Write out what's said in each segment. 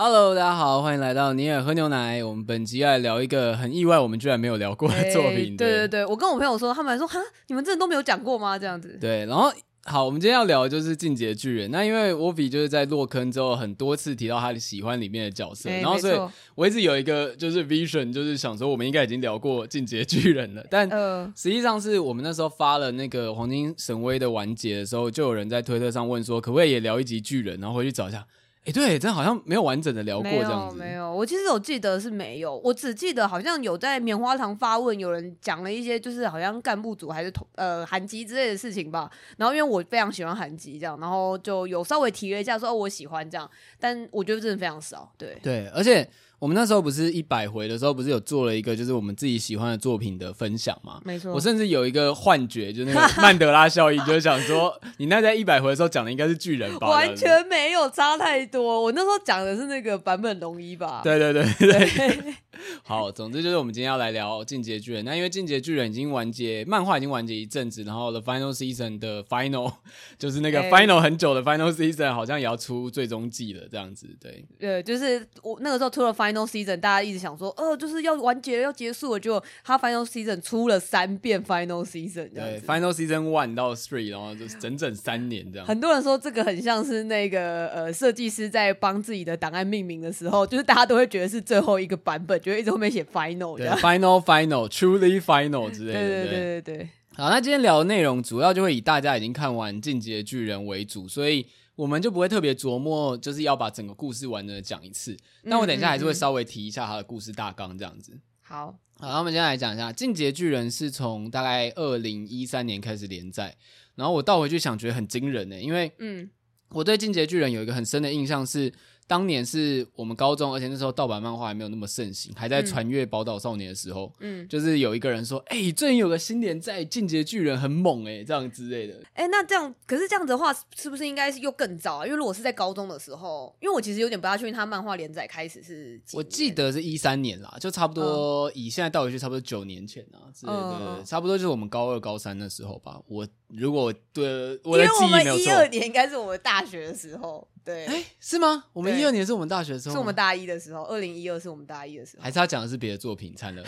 Hello，大家好，欢迎来到尼尔喝牛奶。我们本集来聊一个很意外，我们居然没有聊过的作品。欸、对对对，我跟我朋友说，他们还说哈，你们真的都没有讲过吗？这样子。对，然后好，我们今天要聊的就是《进击的巨人》。那因为沃比就是在落坑之后，很多次提到他喜欢里面的角色，欸、然后所以我一直有一个就是 vision，就是想说我们应该已经聊过《进击的巨人》了。但实际上是我们那时候发了那个黄金神威的完结的时候，就有人在推特上问说，可不可以也聊一集巨人？然后回去找一下。哎，对，真好像没有完整的聊过这样子。没有，没有，我其实有记得是没有，我只记得好像有在棉花糖发问，有人讲了一些就是好像干部组还是同呃韩籍之类的事情吧。然后因为我非常喜欢韩籍这样，然后就有稍微提了一下说哦我喜欢这样，但我觉得真的非常少。对对，而且。我们那时候不是一百回的时候，不是有做了一个就是我们自己喜欢的作品的分享吗？没错。我甚至有一个幻觉，就那个 曼德拉效应，就是想说，你那在一百回的时候讲的应该是巨人吧？完全没有差太多。我那时候讲的是那个版本龙一吧？对对对对。对 好，总之就是我们今天要来聊《进阶巨人》。那因为《进阶巨人》已经完结，漫画已经完结一阵子，然后 The Final Season 的 Final 就是那个 Final 很久的 Final Season，好像也要出最终季了，这样子。对，对，就是我那个时候出了 Final Season，大家一直想说，哦，就是要完结了，要结束了，就他 Final Season 出了三遍 Final Season，对，Final Season One 到 Three，然后就是整整三年这样。很多人说这个很像是那个呃设计师在帮自己的档案命名的时候，就是大家都会觉得是最后一个版本。就会一直后面写 final，对，final final truly final 之类的，对对对对对。好，那今天聊的内容主要就会以大家已经看完《进击的巨人》为主，所以我们就不会特别琢磨，就是要把整个故事完整的讲一次。那我等一下还是会稍微提一下他的故事大纲，这样子。好，好，那我们现在来讲一下《进阶巨人》是从大概二零一三年开始连载，然后我倒回去想，觉得很惊人呢，因为嗯，我对《进阶巨人》有一个很深的印象是。当年是我们高中，而且那时候盗版漫画还没有那么盛行，还在传阅《宝岛少年》的时候，嗯，就是有一个人说：“哎、欸，最近有个新连载《进击的巨人》很猛哎、欸，这样之类的。”哎，那这样，可是这样子的话，是不是应该是又更早啊？因为如果是在高中的时候，因为我其实有点不大确定他漫画连载开始是几，我记得是一三年啦，就差不多以现在倒回去，差不多九年前啊之类的，嗯、差不多就是我们高二、高三的时候吧。我如果对我的记忆没有错，一二年应该是我们大学的时候。对，哎，是吗？我们一二年是我们大学的时候，是我们大一的时候。二零一二是我们大一的时候，还是他讲的是别的作品？惨了，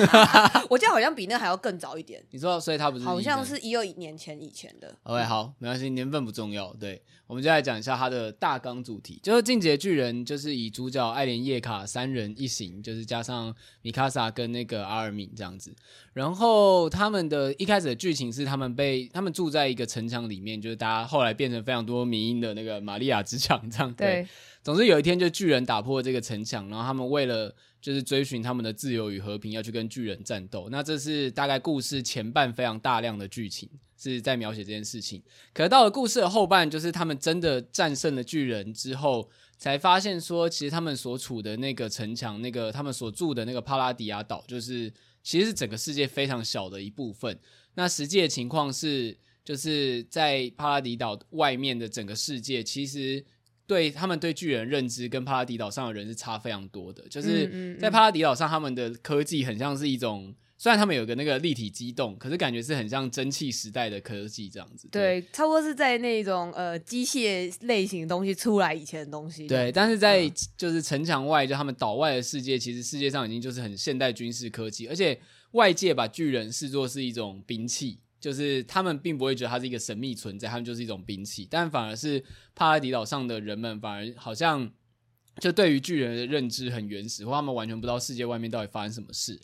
我记得好像比那还要更早一点。你说，所以他不是好像是一二年前以前的。OK，好，没关系，年份不重要。对，我们就来讲一下他的大纲主题，就是《进阶巨人》，就是以主角艾莲叶卡三人一行，就是加上米卡萨跟那个阿尔敏这样子。然后他们的一开始的剧情是他们被他们住在一个城墙里面，就是大家后来变成非常多民音的那个玛利亚之墙这样。对，对，总之有一天就巨人打破了这个城墙，然后他们为了就是追寻他们的自由与和平，要去跟巨人战斗。那这是大概故事前半非常大量的剧情是在描写这件事情。可是到了故事的后半，就是他们真的战胜了巨人之后，才发现说，其实他们所处的那个城墙，那个他们所住的那个帕拉迪亚岛，就是。其实是整个世界非常小的一部分。那实际的情况是，就是在帕拉迪岛外面的整个世界，其实对他们对巨人认知跟帕拉迪岛上的人是差非常多的。就是在帕拉迪岛上，他们的科技很像是一种，虽然他们有个那个立体机动，可是感觉是很像蒸汽时代的科技这样子。对，对差不多是在那种呃机械类型的东西出来以前的东西。对，但是在就是城墙外，就他们岛外的世界，其实世界上已经就是很现代军事科技，而且。外界把巨人视作是一种兵器，就是他们并不会觉得它是一个神秘存在，他们就是一种兵器。但反而是帕拉迪岛上的人们，反而好像就对于巨人的认知很原始，或他们完全不知道世界外面到底发生什么事。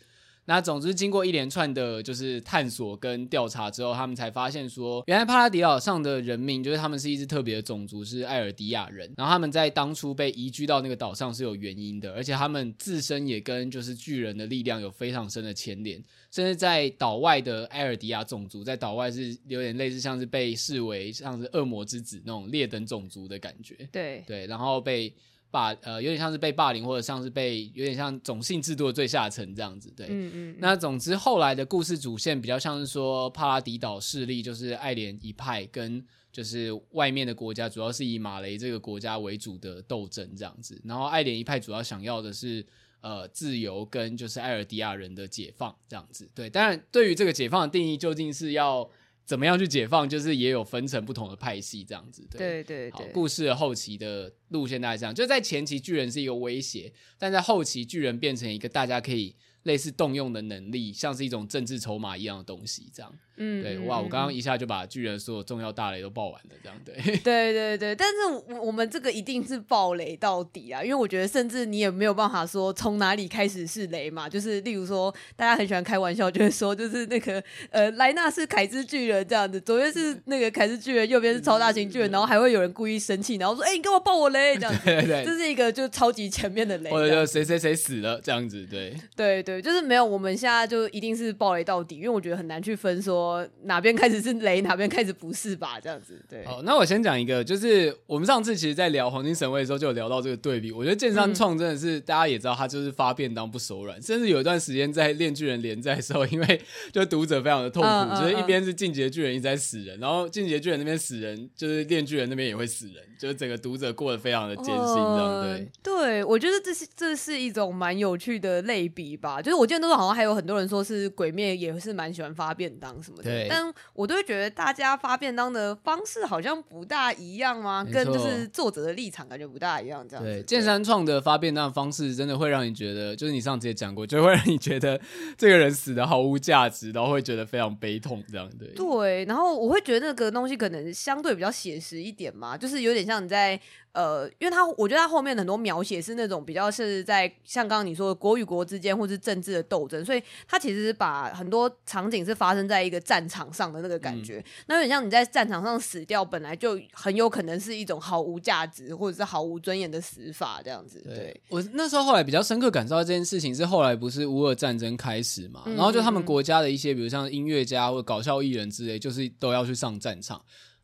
那总之，经过一连串的，就是探索跟调查之后，他们才发现说，原来帕拉迪岛上的人民，就是他们是一支特别的种族，是艾尔迪亚人。然后他们在当初被移居到那个岛上是有原因的，而且他们自身也跟就是巨人的力量有非常深的牵连。甚至在岛外的艾尔迪亚种族，在岛外是有点类似，像是被视为像是恶魔之子那种劣等种族的感觉。对对，然后被。霸呃，有点像是被霸凌，或者像是被有点像种姓制度的最下层这样子，对。嗯嗯。那总之后来的故事主线比较像是说，帕拉迪岛势力就是爱莲一派跟就是外面的国家，主要是以马雷这个国家为主的斗争这样子。然后爱莲一派主要想要的是呃自由跟就是艾尔迪亚人的解放这样子。对，当然对于这个解放的定义究竟是要。怎么样去解放？就是也有分成不同的派系这样子，对对对对。故事的后期的路线大概这样，就在前期巨人是一个威胁，但在后期巨人变成一个大家可以类似动用的能力，像是一种政治筹码一样的东西这样。嗯，对，哇，我刚刚一下就把巨人所有重要大雷都爆完了，这样 对。对对对，但是我我们这个一定是爆雷到底啊，因为我觉得甚至你也没有办法说从哪里开始是雷嘛，就是例如说大家很喜欢开玩笑，就是说就是那个呃莱纳是凯之巨人这样子，左边是那个凯之巨人，右边是超大型巨人，然后还会有人故意生气，然后说哎、欸、你给我爆我雷？这样子，对对。对，这是一个就超级前面的雷，或者就谁谁谁死了这样子，对。对对，就是没有，我们现在就一定是爆雷到底，因为我觉得很难去分说哪边开始。是雷哪边开始不是吧？这样子对。好，那我先讲一个，就是我们上次其实，在聊黄金神位的时候，就有聊到这个对比。我觉得剑山创真的是、嗯、大家也知道，他就是发便当不手软，甚至有一段时间在炼巨人连载的时候，因为就读者非常的痛苦，嗯嗯、就是一边是进阶巨人一直在死人，然后进阶巨人那边死人，就是炼巨人那边也会死人，就是整个读者过得非常的艰辛，这样对、呃。对，我觉得这是这是一种蛮有趣的类比吧。就是我记得都好像还有很多人说是鬼灭也是蛮喜欢发便当什么的，对但我都会觉得大家发便当的方式好像不大一样吗？跟就是作者的立场感觉不大一样，这样子。对，剑山创的发便当的方式真的会让你觉得，就是你上次也讲过，就会让你觉得这个人死的毫无价值，然后会觉得非常悲痛，这样对。对，然后我会觉得那个东西可能相对比较写实一点嘛，就是有点像你在。呃，因为他我觉得他后面很多描写是那种比较是在像刚刚你说的国与国之间或是政治的斗争，所以他其实把很多场景是发生在一个战场上的那个感觉。嗯、那有点像你在战场上死掉，本来就很有可能是一种毫无价值或者是毫无尊严的死法这样子。对，对我那时候后来比较深刻感受到这件事情是后来不是乌俄战争开始嘛，嗯、然后就他们国家的一些比如像音乐家或者搞笑艺人之类，就是都要去上战场。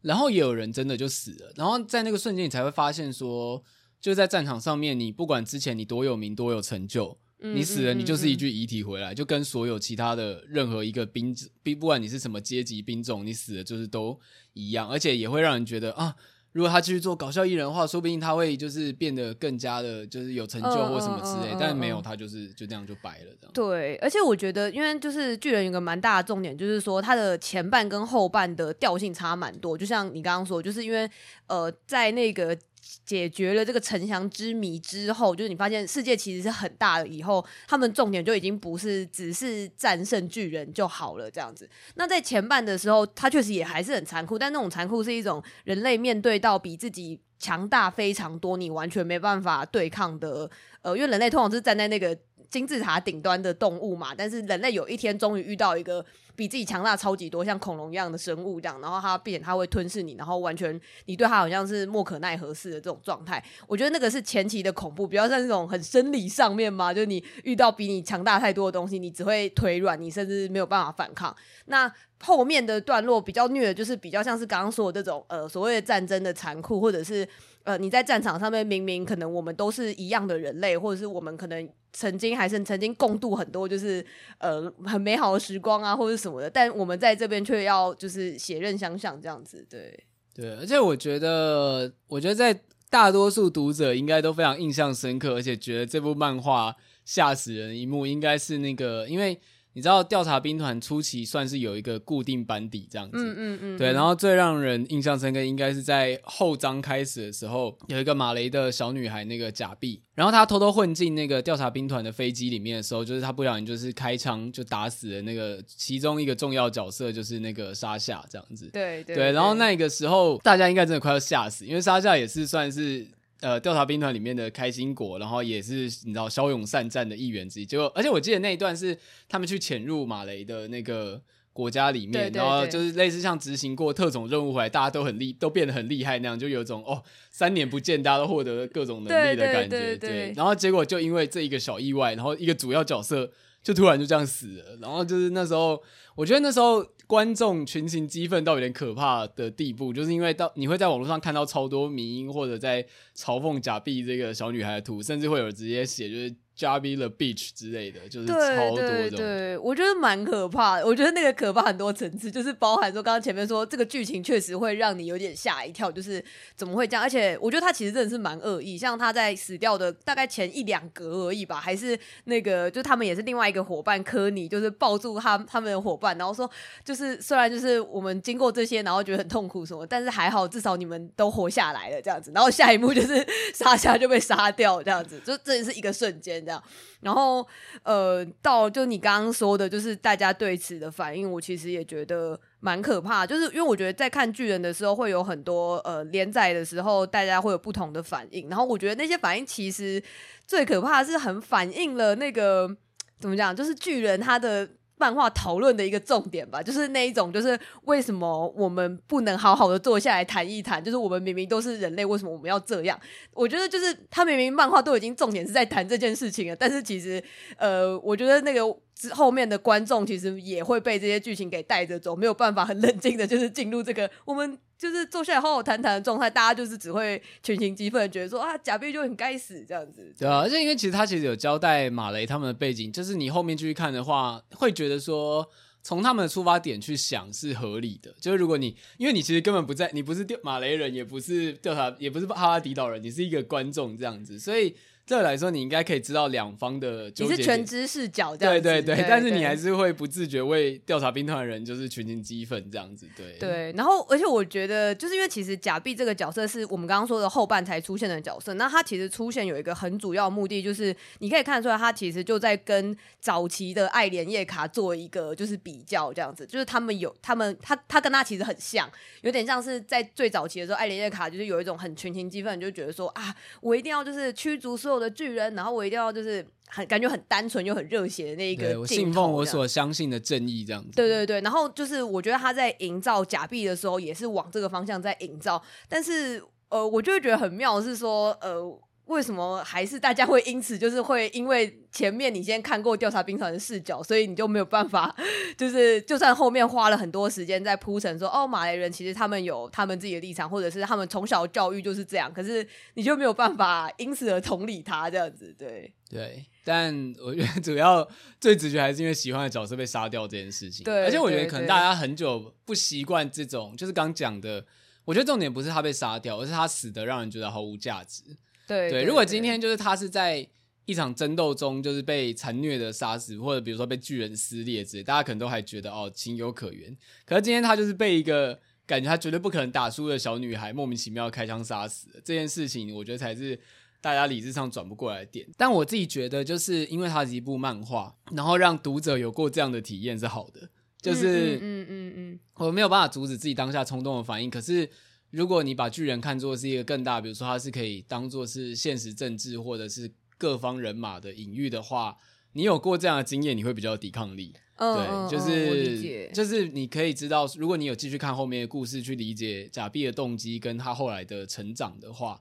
然后也有人真的就死了，然后在那个瞬间，你才会发现说，就在战场上面，你不管之前你多有名、多有成就，你死了，你就是一具遗体回来，就跟所有其他的任何一个兵兵，不管你是什么阶级兵种，你死了就是都一样，而且也会让人觉得啊。如果他继续做搞笑艺人的话，说不定他会就是变得更加的，就是有成就或什么之类。Uh, uh, uh, uh, uh. 但是没有，他就是就这样就白了这样。对，而且我觉得，因为就是巨人有个蛮大的重点，就是说他的前半跟后半的调性差蛮多。就像你刚刚说，就是因为呃，在那个。解决了这个城墙之谜之后，就是你发现世界其实是很大的。以后他们重点就已经不是只是战胜巨人就好了这样子。那在前半的时候，他确实也还是很残酷，但那种残酷是一种人类面对到比自己强大非常多，你完全没办法对抗的。呃，因为人类通常是站在那个金字塔顶端的动物嘛，但是人类有一天终于遇到一个。比自己强大超级多，像恐龙一样的生物这样，然后它并且它会吞噬你，然后完全你对它好像是莫可奈何似的这种状态。我觉得那个是前期的恐怖，比较像那种很生理上面嘛，就是你遇到比你强大太多的东西，你只会腿软，你甚至没有办法反抗。那后面的段落比较虐的，就是比较像是刚刚说的这种呃所谓的战争的残酷，或者是呃你在战场上面明明可能我们都是一样的人类，或者是我们可能。曾经还是曾经共度很多就是呃很美好的时光啊，或者什么的，但我们在这边却要就是血刃相向这样子，对对，而且我觉得，我觉得在大多数读者应该都非常印象深刻，而且觉得这部漫画吓死人一幕，应该是那个因为。你知道调查兵团初期算是有一个固定班底这样子，嗯嗯嗯，对，然后最让人印象深刻应该是在后章开始的时候，有一个马雷的小女孩那个假币，然后她偷偷混进那个调查兵团的飞机里面的时候，就是她不小心就是开枪就打死了那个其中一个重要角色，就是那个沙夏这样子，对对，对，然后那个时候大家应该真的快要吓死，因为沙夏也是算是。呃调查兵团里面的开心果，然后也是你知道骁勇善战的一员之一。结果，而且我记得那一段是他们去潜入马雷的那个国家里面，对对对，然后就是类似像执行过特种任务回来，大家都很厉，都变得很厉害那样，就有种哦三年不见，大家都获得了各种能力的感觉。对，然后结果就因为这一个小意外，然后一个主要角色就突然就这样死了。然后就是那时候，我觉得那时候。观众群情激愤到有点可怕的地步，就是因为到你会在网络上看到超多迷音或者在嘲讽假币这个小女孩的图，甚至会有直接写就是。Jabi the Beach 之类的，就是超多种。对对对，我觉得蛮可怕的。我觉得那个可怕很多层次，就是包含说刚刚前面说这个剧情确实会让你有点吓一跳，就是怎么会这样？而且我觉得他其实真的是蛮恶意，像他在死掉的大概前一两格而已吧，还是那个就他们也是另外一个伙伴科尼，就是抱住他他们的伙伴，然后说就是虽然就是我们经过这些，然后觉得很痛苦什么，但是还好至少你们都活下来了这样子。然后下一幕就是莎夏就被杀掉这样子，就这也是一个瞬间。这样，然后呃，到就你刚刚说的，就是大家对此的反应，我其实也觉得蛮可怕。就是因为我觉得在看巨人的时候，会有很多呃连载的时候，大家会有不同的反应。然后我觉得那些反应其实最可怕的是很反映了那个怎么讲，就是巨人他的。漫画讨论的一个重点吧，就是那一种，就是为什么我们不能好好的坐下来谈一谈？就是我们明明都是人类，为什么我们要这样？我觉得就是他明明漫画都已经重点是在谈这件事情了，但是其实，呃，我觉得那个。之后面的观众其实也会被这些剧情给带着走，没有办法很冷静的，就是进入这个我们就是坐下来好好谈谈的状态。大家就是只会群情激愤，觉得说啊，贾碧就很该死这样子。对啊，而且因为其实他其实有交代马雷他们的背景，就是你后面继续看的话，会觉得说从他们的出发点去想是合理的。就是如果你因为你其实根本不在，你不是马雷人，也不是调查，也不是哈拉迪岛人，你是一个观众这样子，所以。这来说，你应该可以知道两方的纠结。你是全知视角这样子，对对对，对，但是你还是会不自觉为调查兵团的人就是群情激愤这样子，对。对，然后而且我觉得，就是因为其实假币这个角色是我们刚刚说的后半才出现的角色，那他其实出现有一个很主要的目的，就是你可以看得出来，他其实就在跟早期的爱莲叶卡做一个就是比较这样子，就是他们有他们他他跟他其实很像，有点像是在最早期的时候，爱莲叶卡就是有一种很群情激愤，就觉得说啊，我一定要就是驱逐所有的巨人，然后。我一定要就是很感觉很单纯又很热血的那一个，我信奉我所相信的正义这样子。对对对，然后就是我觉得他在营造假币的时候，也是往这个方向在营造。但是呃，我就会觉得很妙是说呃。为什么还是大家会因此就是会因为前面你先看过调查兵团的视角，所以你就没有办法，就是就算后面花了很多时间在铺陈说哦，马来人其实他们有他们自己的立场，或者是他们从小教育就是这样，可是你就没有办法因此而同理他这样子，对对。但 我觉得主要最直觉还是因为喜欢的角色被杀掉这件事情，对。而且我觉得可能大家很久不习惯这种，就是刚讲的，我觉得重点不是他被杀掉，而是他死的让人觉得毫无价值。对，对，如果今天就是他是在一场争斗中，就是被残虐的杀死，或者比如说被巨人撕裂之类，大家可能都还觉得哦情有可原。可是今天他就是被一个感觉他绝对不可能打输的小女孩莫名其妙开枪杀死了，这件事情，我觉得才是大家理智上转不过来的点。但我自己觉得，就是因为它是一部漫画，然后让读者有过这样的体验是好的，就是嗯嗯嗯，我没有办法阻止自己当下冲动的反应，可是。如果你把巨人看作是一个更大，比如说它是可以当做是现实政治或者是各方人马的隐喻的话，你有过这样的经验，你会比较有抵抗力。嗯、对，就是、嗯、就是你可以知道，如果你有继续看后面的故事，去理解假币的动机跟他后来的成长的话，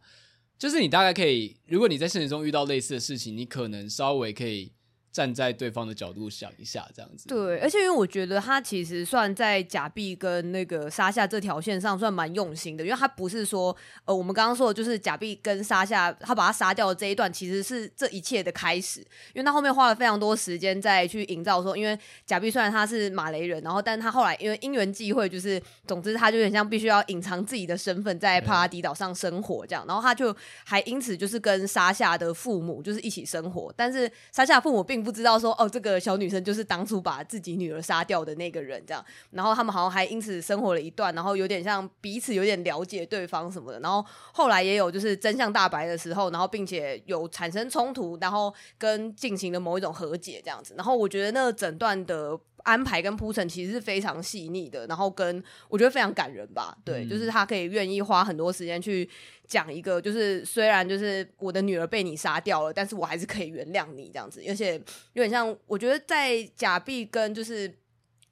就是你大概可以，如果你在现实中遇到类似的事情，你可能稍微可以。站在对方的角度想一下，这样子。对，而且因为我觉得他其实算在假币跟那个沙夏这条线上算蛮用心的，因为他不是说呃，我们刚刚说的就是假币跟沙夏他把他杀掉的这一段，其实是这一切的开始，因为他后面花了非常多时间在去营造说，因为假币虽然他是马雷人，然后但他后来因为因缘际会，就是总之他就有点像必须要隐藏自己的身份在帕拉迪岛上生活这样，然后他就还因此就是跟沙夏的父母就是一起生活，但是沙夏父母并不知道说哦，这个小女生就是当初把自己女儿杀掉的那个人，这样。然后他们好像还因此生活了一段，然后有点像彼此有点了解对方什么的。然后后来也有就是真相大白的时候，然后并且有产生冲突，然后跟进行了某一种和解这样子。然后我觉得那整段的安排跟铺陈其实是非常细腻的，然后跟我觉得非常感人吧。对，嗯、就是他可以愿意花很多时间去讲一个，就是虽然就是我的女儿被你杀掉了，但是我还是可以原谅你这样子，而且有点像我觉得在假币跟就是。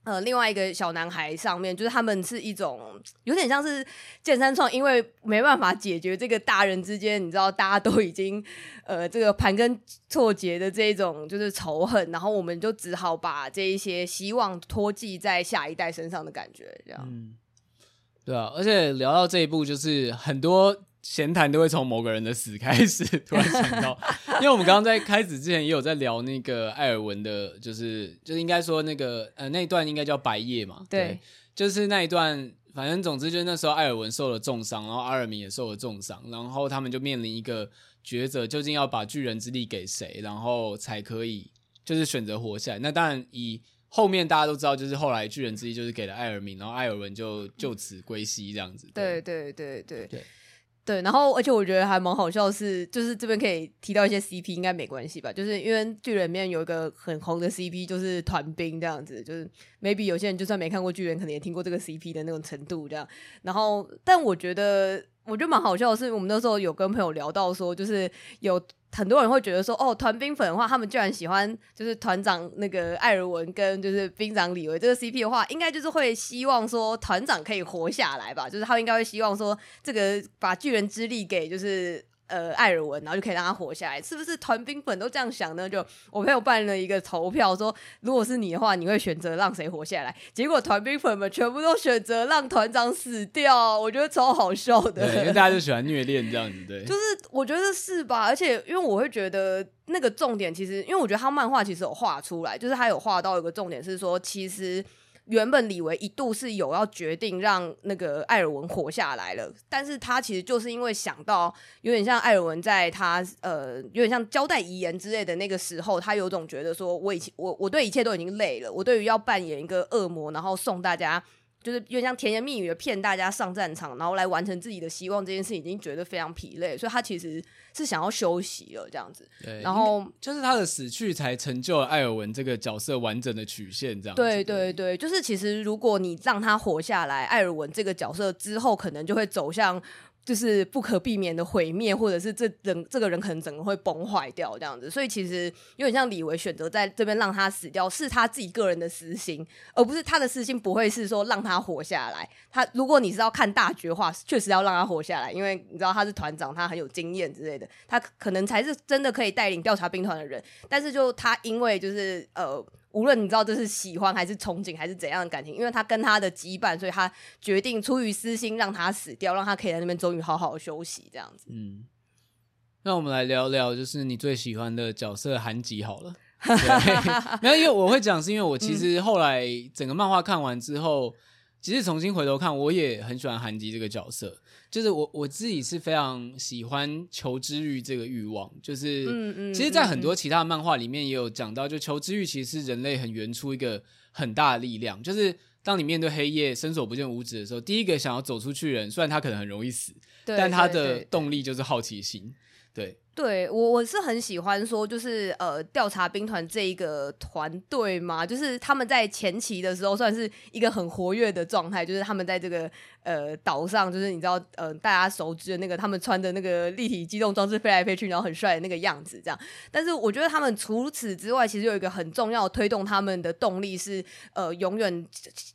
呃，另外一个小男孩上面，就是他们是一种有点像是谏山创，因为没办法解决这个大人之间，你知道大家都已经呃这个盘根错节的这一种就是仇恨，然后我们就只好把这一些希望托寄在下一代身上的感觉，这样。嗯，对啊，而且聊到这一步，就是很多。闲谈都会从某个人的死开始，突然想到，因为我们刚刚在开始之前也有在聊那个艾尔文的，就是就是应该说那个呃那一段应该叫白夜嘛，对，对，就是那一段，反正总之就是那时候艾尔文受了重伤，然后阿尔敏也受了重伤，然后他们就面临一个抉择，究竟要把巨人之力给谁，然后才可以就是选择活下来。那当然以后面大家都知道，就是后来巨人之力就是给了艾尔敏，然后艾尔文就就此归西这样子。对对对对对。对，然后而且我觉得还蛮好笑是，就是这边可以提到一些 CP，应该没关系吧？就是因为巨人里面有一个很红的 CP，就是团兵这样子，就是 maybe 有些人就算没看过巨人，可能也听过这个 CP 的那种程度这样。然后，但我觉得我觉得蛮好笑的是，我们那时候有跟朋友聊到说，就是有。很多人会觉得说，哦，团兵粉的话，他们居然喜欢就是团长那个艾尔文跟就是兵长李维这个 CP 的话，应该就是会希望说团长可以活下来吧？就是他应该会希望说，这个把巨人之力给就是。呃，艾尔文，然后就可以让他活下来，是不是团兵粉都这样想呢？就我朋友办了一个投票，说如果是你的话，你会选择让谁活下来？结果团兵粉们全部都选择让团长死掉，我觉得超好笑的。对，因为大家就喜欢虐恋这样子，对。就是我觉得是吧？而且因为我会觉得那个重点，其实因为我觉得他漫画其实有画出来，就是他有画到一个重点是说，其实。原本李维一度是有要决定让那个艾尔文活下来了，但是他其实就是因为想到有点像艾尔文在他呃有点像交代遗言之类的那个时候，他有种觉得说我以前我我对一切都已经累了，我对于要扮演一个恶魔，然后送大家。就是有点像甜言蜜语的骗大家上战场，然后来完成自己的希望这件事，已经觉得非常疲累，所以他其实是想要休息了这样子。对，然后就是他的死去才成就了艾尔文这个角色完整的曲线，这样子。对对对，就是其实如果你让他活下来，艾尔文这个角色之后可能就会走向。就是不可避免的毁灭，或者是这人这个人可能整个会崩坏掉这样子，所以其实有点像李维选择在这边让他死掉，是他自己个人的私心，而不是他的私心不会是说让他活下来。他如果你是要看大局的话，确实要让他活下来，因为你知道他是团长，他很有经验之类的，他可能才是真的可以带领调查兵团的人。但是就他因为就是呃。无论你知道这是喜欢还是憧憬还是怎样的感情，因为他跟他的羁绊，所以他决定出于私心让他死掉，让他可以在那边终于好好休息这样子。嗯，那我们来聊聊，就是你最喜欢的角色韩吉好了。没有，因为我会讲，是因为我其实后来整个漫画看完之后，其实重新回头看，我也很喜欢韩吉这个角色。就是我我自己是非常喜欢求知欲这个欲望，就是嗯嗯，其实，在很多其他的漫画里面也有讲到，就求知欲其实是人类很原初一个很大的力量。就是当你面对黑夜伸手不见五指的时候，第一个想要走出去的人，虽然他可能很容易死，但他的动力就是好奇心，对。对我我是很喜欢说，就是呃，调查兵团这一个团队嘛，就是他们在前期的时候算是一个很活跃的状态，就是他们在这个呃岛上，就是你知道呃大家熟知的那个他们穿的那个立体机动装置飞来飞去，然后很帅的那个样子，这样。但是我觉得他们除此之外，其实有一个很重要推动他们的动力是呃永远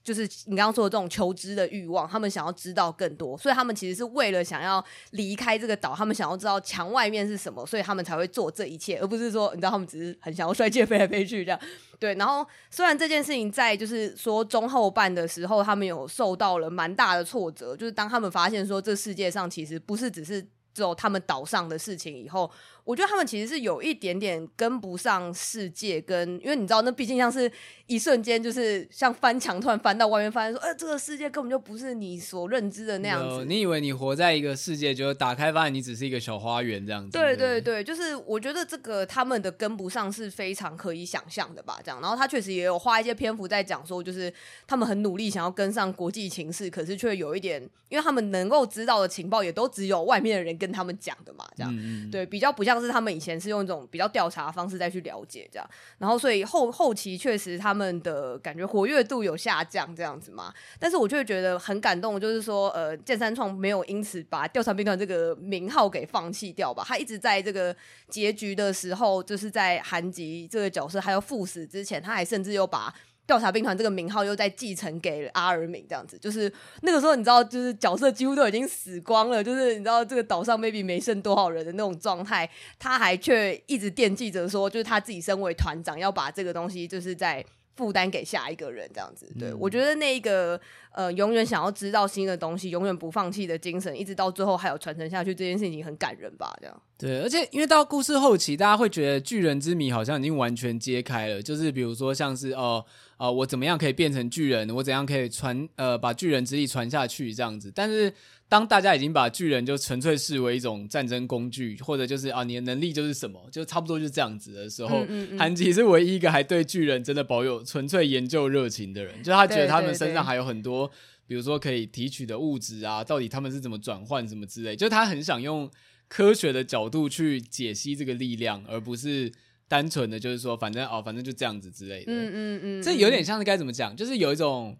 就是你刚刚说的这种求知的欲望，他们想要知道更多，所以他们其实是为了想要离开这个岛，他们想要知道墙外面是什么。所以他们才会做这一切，而不是说你知道他们只是很想要帅气飞来飞去这样。对，然后虽然这件事情在就是说中后半的时候，他们有受到了蛮大的挫折，就是当他们发现说这世界上其实不是只是只有他们岛上的事情以后。我觉得他们其实是有一点点跟不上世界，跟因为你知道，那毕竟像是一瞬间，就是像翻墙突然翻到外面，发现说，呃，这个世界根本就不是你所认知的那样子。你以为你活在一个世界，就打开发现你只是一个小花园这样子。对对对，就是我觉得这个他们的跟不上是非常可以想象的吧，这样。然后他确实也有花一些篇幅在讲说，就是他们很努力想要跟上国际情势，可是却有一点，因为他们能够知道的情报也都只有外面的人跟他们讲的嘛，这样。嗯嗯对，比较不像。像是他们以前是用一种比较调查的方式再去了解这样，然后所以后后期确实他们的感觉活跃度有下降这样子嘛，但是我就会觉得很感动，就是说呃，谏山创没有因此把调查兵团这个名号给放弃掉吧，他一直在这个结局的时候，就是在韩吉这个角色还要赴死之前，他还甚至又把。调查兵团这个名号又再继承给阿尔敏，这样子就是那个时候，你知道，就是角色几乎都已经死光了，就是你知道这个岛上 maybe 没剩多少人的那种状态，他还却一直惦记着说，就是他自己身为团长要把这个东西就是在。负担给下一个人，这样子，对、嗯、我觉得那一个呃，永远想要知道新的东西，永远不放弃的精神，一直到最后还有传承下去，这件事情很感人吧？这样。对，而且因为到故事后期，大家会觉得巨人之谜好像已经完全揭开了，就是比如说像是哦，哦、呃呃，我怎么样可以变成巨人？我怎样可以传呃，把巨人之力传下去？这样子，但是。当大家已经把巨人就纯粹视为一种战争工具，或者就是啊，你的能力就是什么，就差不多就是这样子的时候，韩吉、是唯一一个还对巨人真的保有纯粹研究热情的人，就他觉得他们身上还有很多，比如说可以提取的物质啊，到底他们是怎么转换什么之类，就他很想用科学的角度去解析这个力量，而不是单纯的就是说反正哦，反正就这样子之类的。嗯嗯嗯，这有点像是该怎么讲，就是有一种，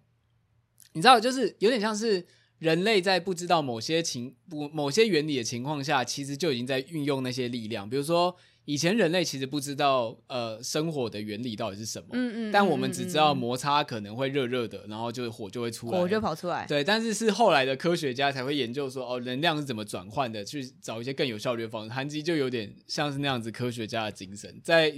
你知道，就是有点像是。人类在不知道某些情不某些原理的情况下，其实就已经在运用那些力量。比如说，以前人类其实不知道呃生火的原理到底是什么，嗯嗯，但我们只知道摩擦可能会热热的，然后就火就会出来，火就跑出来。对，但是是后来的科学家才会研究说，哦，能量是怎么转换的，去找一些更有效率的方式。韩吉就有点像是那样子科学家的精神，在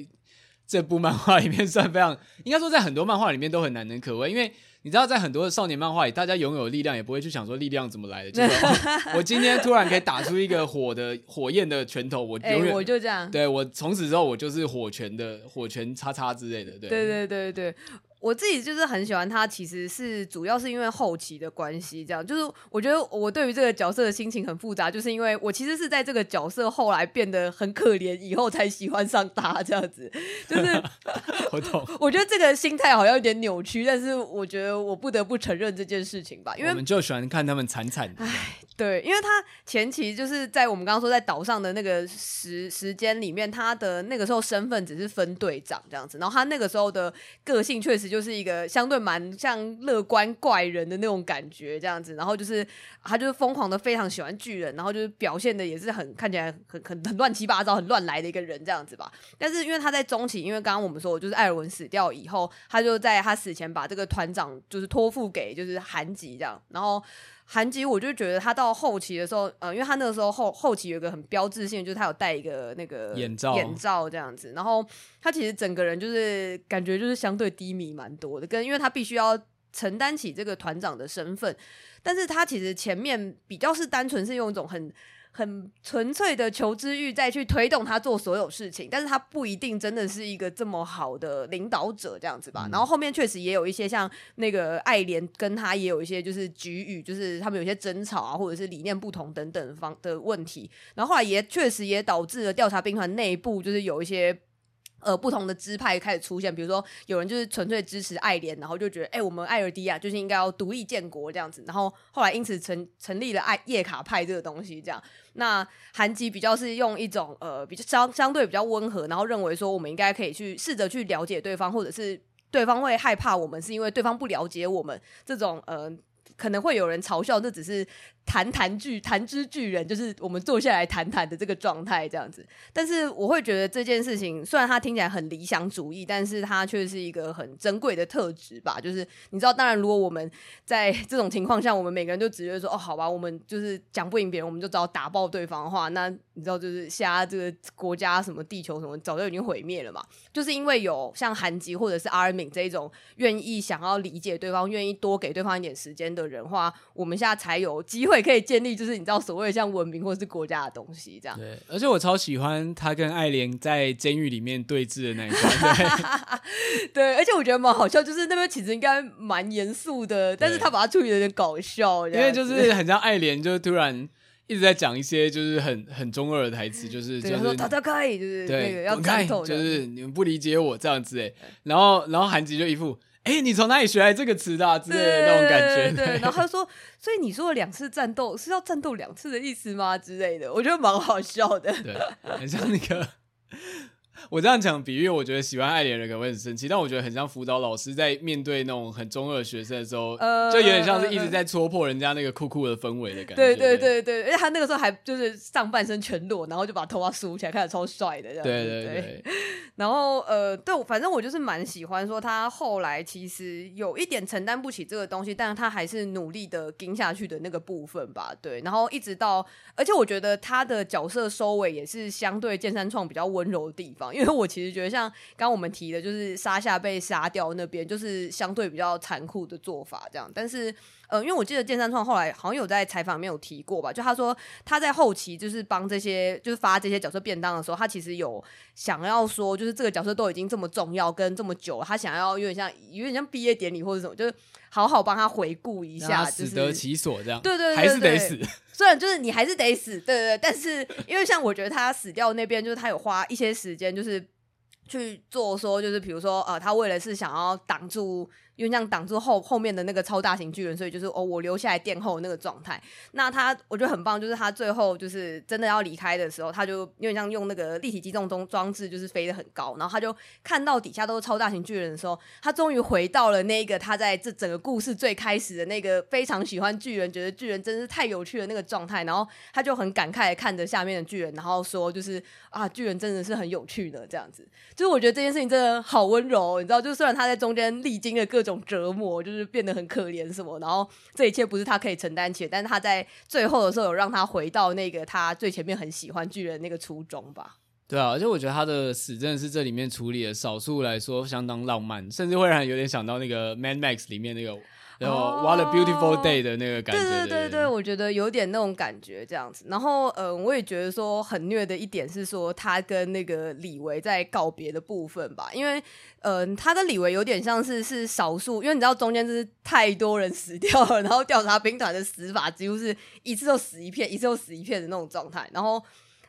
这部漫画里面算非常，应该说在很多漫画里面都很难能可贵，因为。你知道，在很多的少年漫画里，大家拥有力量也不会去想说力量怎么来的。就是 我今天突然可以打出一个火的火焰的拳头，我永远、欸、我就这样。对，我从此之后我就是火拳的火拳叉叉之类的。对对对对对。我自己就是很喜欢他，其实是主要是因为后期的关系，这样就是我觉得我对于这个角色的心情很复杂，就是因为我其实是在这个角色后来变得很可怜以后才喜欢上他这样子，就是 我懂。我觉得这个心态好像有点扭曲，但是我觉得我不得不承认这件事情吧，因为我们就喜欢看他们惨惨的。唉，对，因为他前期就是在我们刚刚说在岛上的那个时时间里面，他的那个时候身份只是分队长这样子，然后他那个时候的个性确实。就是一个相对蛮像乐观怪人的那种感觉，这样子，然后就是他就是疯狂的非常喜欢巨人，然后就是表现的也是很看起来很很很乱七八糟、很乱来的一个人这样子吧。但是因为他在中期，因为刚刚我们说，就是艾尔文死掉以后，他就在他死前把这个团长就是托付给就是韩吉这样，然后。韩吉，我就觉得他到后期的时候，呃，因为他那个时候后后期有一个很标志性，就是他有戴一个那个眼罩，眼罩这样子。然后他其实整个人就是感觉就是相对低迷蛮多的，跟因为他必须要承担起这个团长的身份，但是他其实前面比较是单纯是用一种很。很纯粹的求知欲再去推动他做所有事情，但是他不一定真的是一个这么好的领导者这样子吧。嗯、然后后面确实也有一些像那个爱莲跟他也有一些就是局域，就是他们有些争吵啊，或者是理念不同等等方的问题。然后后来也确实也导致了调查兵团内部就是有一些。呃，不同的支派开始出现，比如说有人就是纯粹支持爱莲，然后就觉得，哎、我们艾尔迪亚就是应该要独立建国这样子，然后后来因此成成立了爱叶卡派这个东西，这样。那韩吉比较是用一种呃比较相相对比较温和，然后认为说我们应该可以去试着去了解对方，或者是对方会害怕我们是因为对方不了解我们这种呃。可能会有人嘲笑，这只是谈谈巨谈之巨人，就是我们坐下来谈谈的这个状态这样子。但是我会觉得这件事情，虽然它听起来很理想主义，但是它却是一个很珍贵的特质吧。就是你知道，当然如果我们在这种情况下，我们每个人都直接说哦，好吧，我们就是讲不赢别人，我们就只好打爆对方的话，那你知道，就是现在这个国家什么地球什么早就已经毁灭了嘛。就是因为有像韩吉或者是阿尔敏这一种愿意想要理解对方，愿意多给对方一点时间的人话，我们现在才有机会可以建立，就是你知道所谓的像文明或者是国家的东西这样。对，而且我超喜欢他跟爱莲在监狱里面对峙的那一段。对，对，而且我觉得蛮好笑，就是那边其实应该蛮严肃的，但是他把它处理的有点搞笑，因为就是很像爱莲，就突然一直在讲一些就是很很中二的台词，就是就是说他他可以，就是对，那个要开头，就是你们不理解我这样子哎，然后然后韩吉就一副。哎、欸，你从哪里学来这个词的、啊、之类的那种感觉。对，然后他说，所以你说的两次战斗是要战斗两次的意思吗？之类的，我觉得蛮好笑的。对，很像那个。我这样讲比喻，我觉得喜欢爱莲人可能会很生气，但我觉得很像辅导老师在面对那种很中二学生的时候，呃、就有点像是一直在戳破人家那个酷酷的氛围的感觉。对对对对，而且他那个时候还就是上半身全裸，然后就把头发梳起来，看着超帅的这样子。对对对，对。然后呃，对，反正我就是蛮喜欢说他后来其实有一点承担不起这个东西，但是他还是努力的撑下去的那个部分吧。对，然后一直到，而且我觉得他的角色收尾也是相对剑三创比较温柔的地方。因为我其实觉得，像刚刚我们提的，就是沙夏被杀掉那边，就是相对比较残酷的做法，这样。但是，呃，因为我记得剑三创后来好像有在采访里面有提过吧，就他说他在后期就是帮这些，就是发这些角色便当的时候，他其实有想要说，就是这个角色都已经这么重要跟这么久了，他想要有点像有点像毕业典礼或者什么，就是好好帮他回顾一下，死得其所这样。对对对，还是得死。虽然就是你还是得死，对对对，但是因为像我觉得他死掉那边，就是他有花一些时间，就是。去做说，就是比如说，呃，他为了是想要挡住。因为这样挡住后后面的那个超大型巨人，所以就是哦，我留下来殿后那个状态。那他我觉得很棒，就是他最后就是真的要离开的时候，他就因为像用那个立体机动装装置，就是飞得很高，然后他就看到底下都是超大型巨人的时候，他终于回到了那个他在这整个故事最开始的那个非常喜欢巨人，觉得巨人真是太有趣的那个状态。然后他就很感慨的看着下面的巨人，然后说就是啊，巨人真的是很有趣的这样子。就是我觉得这件事情真的好温柔，你知道，就虽然他在中间历经了各种。折磨就是变得很可怜什么，然后这一切不是他可以承担起，但是他在最后的时候有让他回到那个他最前面很喜欢巨人那个初衷吧。对啊，而且我觉得他的死真的是这里面处理的少数来说相当浪漫，甚至会让人有点想到那个《Mad Max》里面那个。然后 What a beautiful day 的那个感觉，对对对对，我觉得有点那种感觉这样子。然后，嗯，我也觉得说很虐的一点是说他跟那个李维在告别的部分吧，因为，嗯，他跟李维有点像是是少数，因为你知道中间就是太多人死掉了，然后调查兵团的死法几乎是一次就死一片，一次就死一片的那种状态，然后。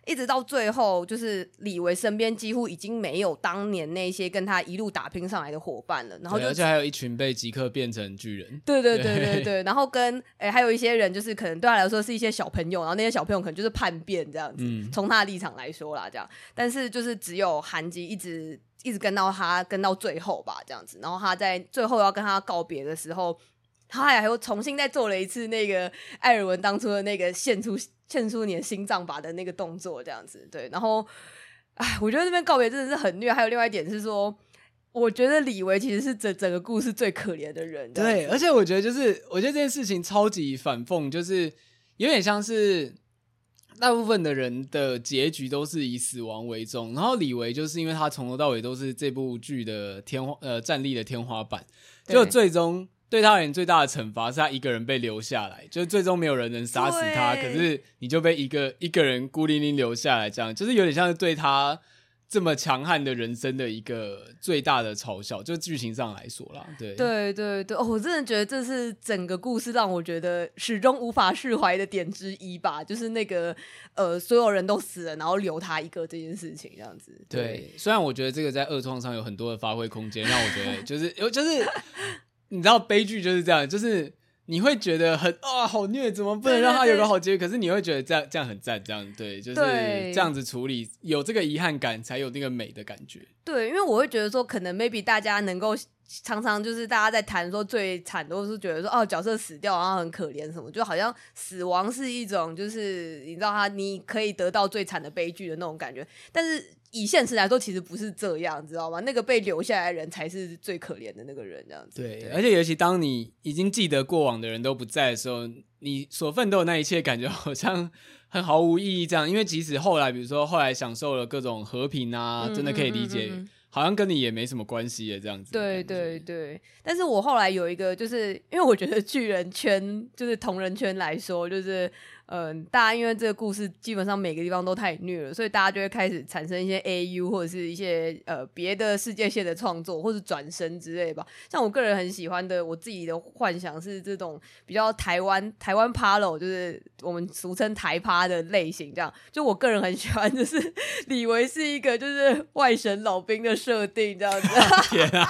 一直到最后，就是李维身边几乎已经没有当年那些跟他一路打拼上来的伙伴了，然后而且还有一群被即刻变成巨人。对对对对对，然后跟诶、欸、还有一些人，就是可能对他来说是一些小朋友，然后那些小朋友可能就是叛变这样子，从、嗯、他的立场来说啦，这样。但是就是只有韩吉一直一直跟到他跟到最后吧，这样子。然后他在最后要跟他告别的时候，他还又重新再做了一次那个艾尔文当初的那个献出。献出你的心脏吧的那个动作，这样子对。然后，哎，我觉得这边告别真的是很虐。还有另外一点是说，我觉得李维其实是整整个故事最可怜的人。对，而且我觉得就是，我觉得这件事情超级反讽，就是有点像是大部分的人的结局都是以死亡为终，然后李维就是因为他从头到尾都是这部剧的天花呃战力的天花板，就最终。对他而言，最大的惩罚是他一个人被留下来，就是最终没有人能杀死他，可是你就被一个一个人孤零零留下来，这样就是有点像是对他这么强悍的人生的一个最大的嘲笑，就剧情上来说啦。对对对对，哦，我真的觉得这是整个故事让我觉得始终无法释怀的点之一吧，就是那个呃，所有人都死了，然后留他一个这件事情，这样子。对，对虽然我觉得这个在二创上有很多的发挥空间，让我觉得就是 有就是。你知道悲剧就是这样，就是你会觉得很啊、哦、好虐，怎么不能让他有个好结局？可是你会觉得这样这样很赞，这样对，就是这样子处理，有这个遗憾感，才有那个美的感觉。对，因为我会觉得说，可能 maybe 大家能够常常就是大家在谈说最惨，都是觉得说哦角色死掉然后很可怜什么，就好像死亡是一种就是你知道他你可以得到最惨的悲剧的那种感觉，但是。以现实来说，其实不是这样，知道吗？那个被留下来的人才是最可怜的那个人，这样子。对，对，而且尤其当你已经记得过往的人都不在的时候，你所奋斗的那一切，感觉好像很毫无意义。这样，因为即使后来，比如说后来享受了各种和平啊，嗯、真的可以理解，好像跟你也没什么关系耶这样子。对对对。但是我后来有一个，就是因为我觉得巨人圈，就是同人圈来说，就是。嗯，大家因为这个故事基本上每个地方都太虐了，所以大家就会开始产生一些 AU 或者是一些呃别的世界线的创作，或者转身之类吧。像我个人很喜欢的，我自己的幻想是这种比较台湾台湾 Palo，就是我们俗称台趴的类型。这样，就我个人很喜欢，就是 李维是一个就是外省老兵的设定这样子。天啊！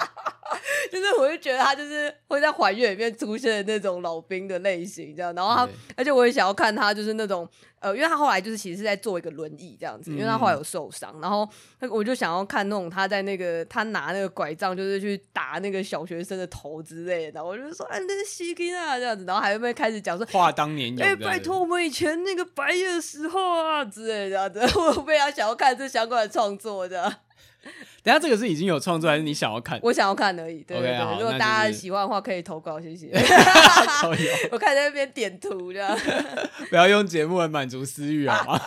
就是我就觉得他就是会在还愿里面出现的那种老兵的类型，这样。然后他，而且我也想要看他就是那种。呃，因为他后来就是其实是在做一个轮椅这样子，因为他后来有受伤，嗯、然后我就想要看那种他在那个他拿那个拐杖，就是去打那个小学生的头之类的，我就说，哎，那是西金啊这样子，然后还会开始讲说话当年有，哎，拜托我们以前那个白夜的时候啊之类的 我非常想要看这相关的创作的。等下这个是已经有创作还是你想要看？我想要看而已。对对对，okay, 如果大家喜欢的话，可以投稿，谢谢。我看在那边点图这样，不要用节目来满足私欲好吗？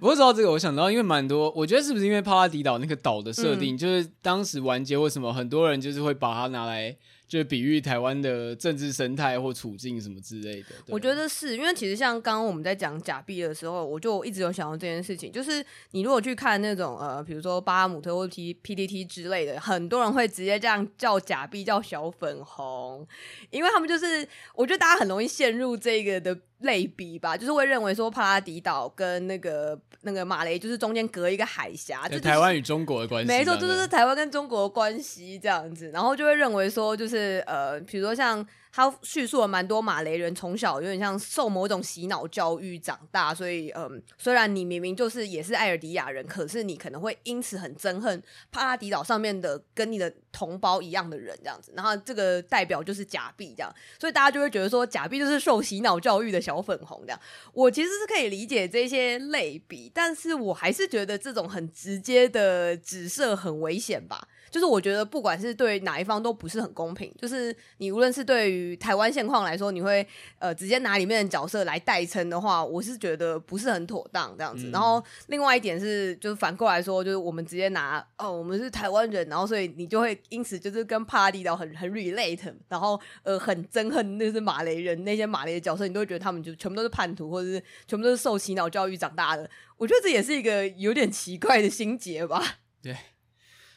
不过说到这个，我想到，因为蛮多，我觉得是不是因为帕拉迪岛那个岛的设定，嗯、就是当时完结为什么很多人就是会把它拿来。就比喻台湾的政治生态或处境什么之类的，我觉得是因为其实像刚刚我们在讲假币的时候，我就一直有想到这件事情，就是你如果去看那种呃，比如说巴哈姆特或 P P D T 之类的，很多人会直接这样叫假币叫小粉红，因为他们就是我觉得大家很容易陷入这个的。类比吧，就是会认为说帕拉迪岛跟那个那个马雷就是中间隔一个海峡，就台湾与中国的关系，没错，就是台湾跟中国的关系这样子，然后就会认为说就是是呃，比如说像。他叙述了蛮多马雷人从小有点像受某种洗脑教育长大，所以嗯，虽然你明明就是也是艾尔迪亚人，可是你可能会因此很憎恨帕拉迪岛上面的跟你的同胞一样的人这样子。然后这个代表就是假币这样，所以大家就会觉得说假币就是受洗脑教育的小粉红这样。我其实是可以理解这些类比，但是我还是觉得这种很直接的指涉很危险吧。就是我觉得不管是对哪一方都不是很公平。就是你无论是对于台湾现况来说，你会呃直接拿里面的角色来代称的话，我是觉得不是很妥当这样子。嗯、然后另外一点是，就是反过来说，就是我们直接拿哦，我们是台湾人，然后所以你就会因此就是跟帕拉蒂岛很很 relate，然后呃很憎恨那是马雷人那些马雷的角色，你都会觉得他们就全部都是叛徒，或者是全部都是受洗脑教育长大的。我觉得这也是一个有点奇怪的心结吧。对。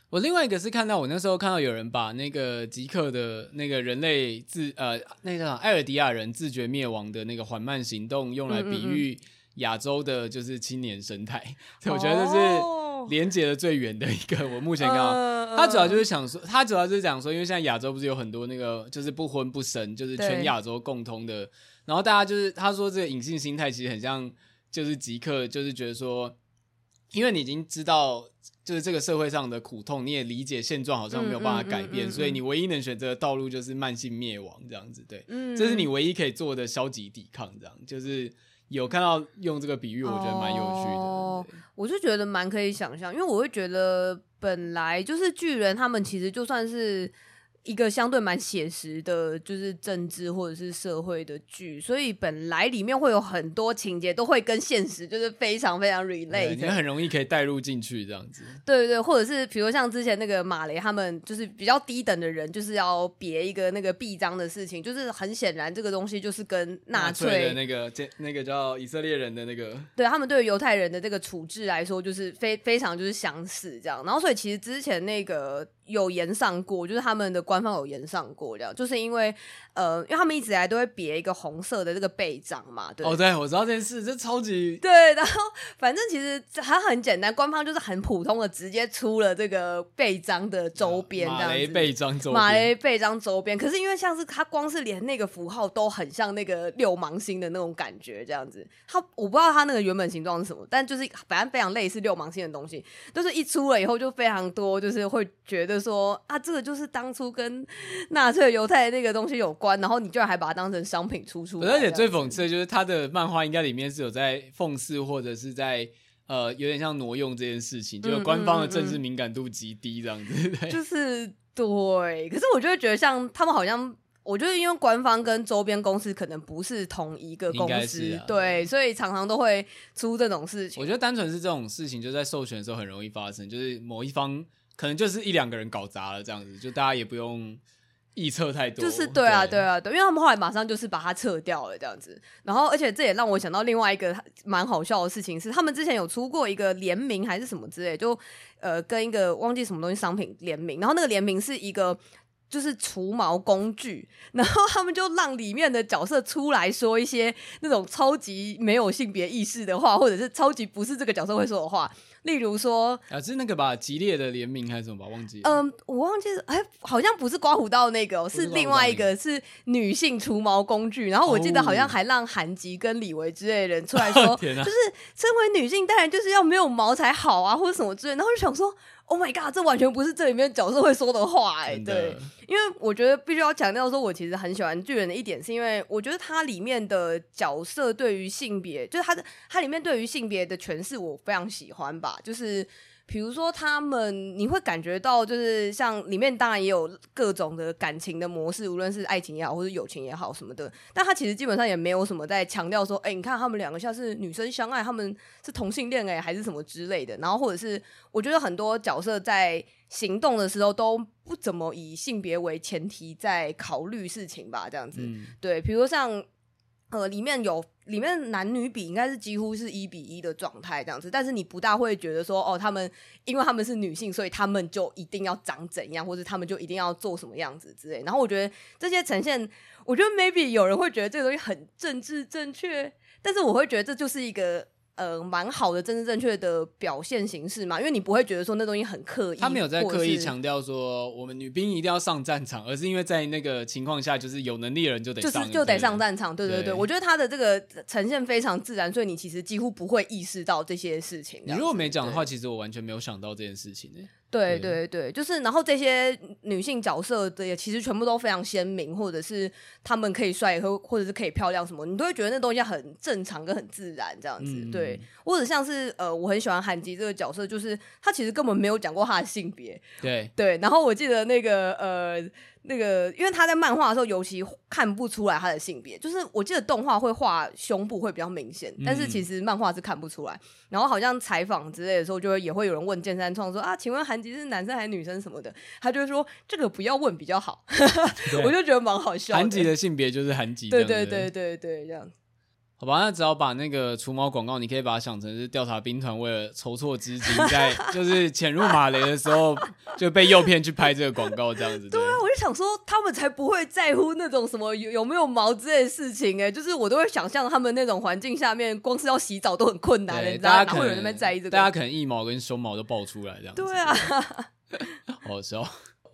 我另外一个是看到我那时候看到有人把那个极客的那个人类自呃那个叫艾尔迪亚人自觉灭亡的那个缓慢行动用来比喻亚洲的就是青年生态，嗯嗯嗯我觉得这是连接的最远的一个。我目前看到。他主要就是想说，他主要就是讲说，因为现在亚洲不是有很多那个就是不婚不生，就是全亚洲共通的，然后大家就是他说这个隐性心态其实很像，就是极客就是觉得说，因为你已经知道。就是这个社会上的苦痛，你也理解现状好像没有办法改变，嗯嗯嗯嗯、所以你唯一能选择的道路就是慢性灭亡这样子。对，嗯、这是你唯一可以做的消极抵抗。这样就是有看到用这个比喻，我觉得蛮有趣的。哦、我就觉得蛮可以想象，因为我会觉得本来就是巨人，他们其实就算是。一个相对蛮写实的，就是政治或者是社会的剧，所以本来里面会有很多情节都会跟现实就是非常非常 relate，你很容易可以带入进去这样子。对对对，或者是比如像之前那个马雷他们，就是比较低等的人，就是要别一个那个臂章的事情，就是很显然这个东西就是跟纳粹，的那个那个叫以色列人的那个，对他们对于犹太人的这个处置来说，就是非非常就是相似这样。然后所以其实之前那个。有延上过，就是他们的官方有延上过，这样。就是因为，呃，因为他们一直以来都会别一个红色的这个背章嘛，对。哦，对，我知道这件事，这超级对。然后反正其实还很简单，官方就是很普通的直接出了这个背章的周边，这样子。马雷背章周边。马雷背章周边，可是因为像是它光是连那个符号都很像那个六芒星的那种感觉，这样子。它我不知道它那个原本形状是什么，但就是反正非常类似六芒星的东西，就是一出了以后就非常多，就是会觉得。说啊，这个就是当初跟纳粹犹太那个东西有关，然后你居然还把它当成商品出出。而且最讽刺的就是他的漫画应该里面是有在讽刺或者是在呃有点像挪用这件事情，就是官方的政治敏感度极低这样子。嗯嗯嗯、就是对，可是我就会觉得像他们好像，我觉得因为官方跟周边公司可能不是同一个公司，啊、对，所以常常都会出这种事情。我觉得单纯是这种事情，就在授权的时候很容易发生，就是某一方。可能就是一两个人搞砸了这样子，就大家也不用臆测太多。就是对啊，对啊，对，因为他们后来马上就是把它撤掉了这样子。然后，而且这也让我想到另外一个蛮好笑的事情是，他们之前有出过一个联名还是什么之类，就呃跟一个忘记什么东西商品联名，然后那个联名是一个。就是除毛工具，然后他们就让里面的角色出来说一些那种超级没有性别意识的话，或者是超级不是这个角色会说的话。例如说，啊，是那个吧，激烈的联名还是什么吧，忘记了。嗯，我忘记了，哎，好像不是刮胡刀那个、哦，是另外一个是女性除毛工具。然后我记得好像还让韩吉跟李维之类的人出来说，哦、就是身为女性当然就是要没有毛才好啊，或者什么之类的。然后就想说。Oh my god！这完全不是这里面角色会说的话哎、欸，对，因为我觉得必须要强调说，我其实很喜欢巨人的一点，是因为我觉得它里面的角色对于性别，就是它的它里面对于性别的诠释，我非常喜欢吧，就是。比如说，他们你会感觉到，就是像里面当然也有各种的感情的模式，无论是爱情也好，或者友情也好什么的。但他其实基本上也没有什么在强调说，哎、欸，你看他们两个像是女生相爱，他们是同性恋哎，还是什么之类的。然后或者是我觉得很多角色在行动的时候都不怎么以性别为前提在考虑事情吧，这样子。嗯、对，比如像。呃，里面有里面男女比应该是几乎是一比一的状态这样子，但是你不大会觉得说哦，他们因为他们是女性，所以他们就一定要长怎样，或者他们就一定要做什么样子之类。然后我觉得这些呈现，我觉得 maybe 有人会觉得这个东西很政治正确，但是我会觉得这就是一个。呃，蛮好的，真正正确的表现形式嘛，因为你不会觉得说那东西很刻意，他没有在刻意强调说我们女兵一定要上战场，而是因为在那个情况下，就是有能力的人就得上，就是就得上战场。对对对，对我觉得他的这个呈现非常自然，所以你其实几乎不会意识到这些事情。你如果没讲的话，其实我完全没有想到这件事情欸。对对对，就是，然后这些女性角色的也其实全部都非常鲜明，或者是她们可以帅，或或者是可以漂亮什么，你都会觉得那东西很正常跟很自然这样子。嗯、对，或者像是呃，我很喜欢韩吉这个角色，就是他其实根本没有讲过他的性别。对对，然后我记得那个呃。那个，因为他在漫画的时候，尤其看不出来他的性别。就是我记得动画会画胸部会比较明显，嗯、但是其实漫画是看不出来。然后好像采访之类的时候，就会也会有人问剑三创说啊，请问韩吉是男生还是女生什么的？他就会说这个不要问比较好。我就觉得蛮好笑。韩吉的性别就是韩吉。对对对对对，这样。好吧，那只要把那个除毛广告，你可以把它想成是调查兵团为了筹措资金，在 就是潜入马雷的时候就被诱骗去拍这个广告，这样子。对，就想说，他们才不会在乎那种什么有有没有毛之类的事情哎，就是我都会想象他们那种环境下面，光是要洗澡都很困难的，你知道吗？哪会有人在在意这个？大家可能腋毛跟胸毛都爆出来这样子。对啊，好笑。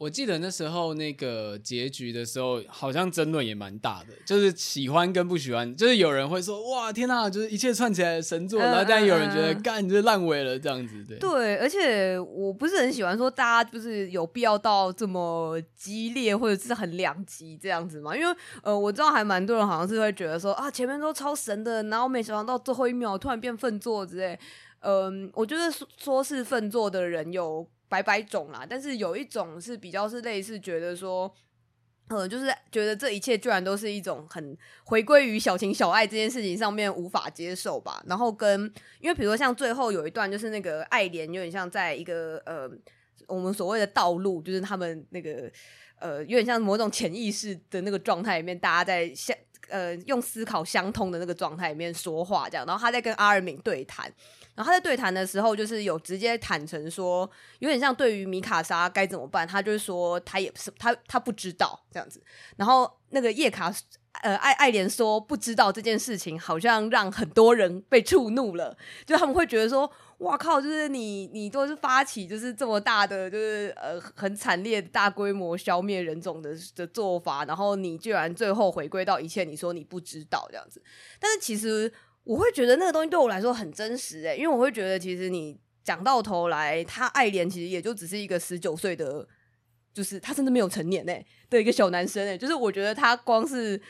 我记得那时候那个结局的时候，好像争论也蛮大的，就是喜欢跟不喜欢，就是有人会说哇天哪，就是一切串起来神作，然后但有人觉得干你这烂尾了这样子，对。对，而且我不是很喜欢说大家就是有必要到这么激烈或者是很两极这样子嘛，因为呃我知道还蛮多人好像是会觉得说啊前面都超神的，然后没想到到最后一秒突然变粪作之类，嗯、呃，我觉得说说是粪作的人有。百百种啦，但是有一种是比较是类似觉得说，呃，就是觉得这一切居然都是一种很回归于小情小爱这件事情上面无法接受吧。然后跟因为比如说像最后有一段就是那个爱莲有点像在一个呃我们所谓的道路，就是他们那个呃有点像某种潜意识的那个状态里面，大家在相呃用思考相通的那个状态里面说话这样，然后他在跟阿尔敏对谈。然后他在对谈的时候，就是有直接坦诚说，有点像对于米卡莎该怎么办，他就是说他也不是他他不知道这样子。然后那个叶卡呃爱爱莲说不知道这件事情，好像让很多人被触怒了，就他们会觉得说，哇靠，就是你你都是发起就是这么大的就是呃很惨烈大规模消灭人种的的做法，然后你居然最后回归到一切，你说你不知道这样子，但是其实。我会觉得那个东西对我来说很真实诶，因为我会觉得其实你讲到头来，他爱莲其实也就只是一个十九岁的，就是他真的没有成年诶的一个小男生诶，就是我觉得他光是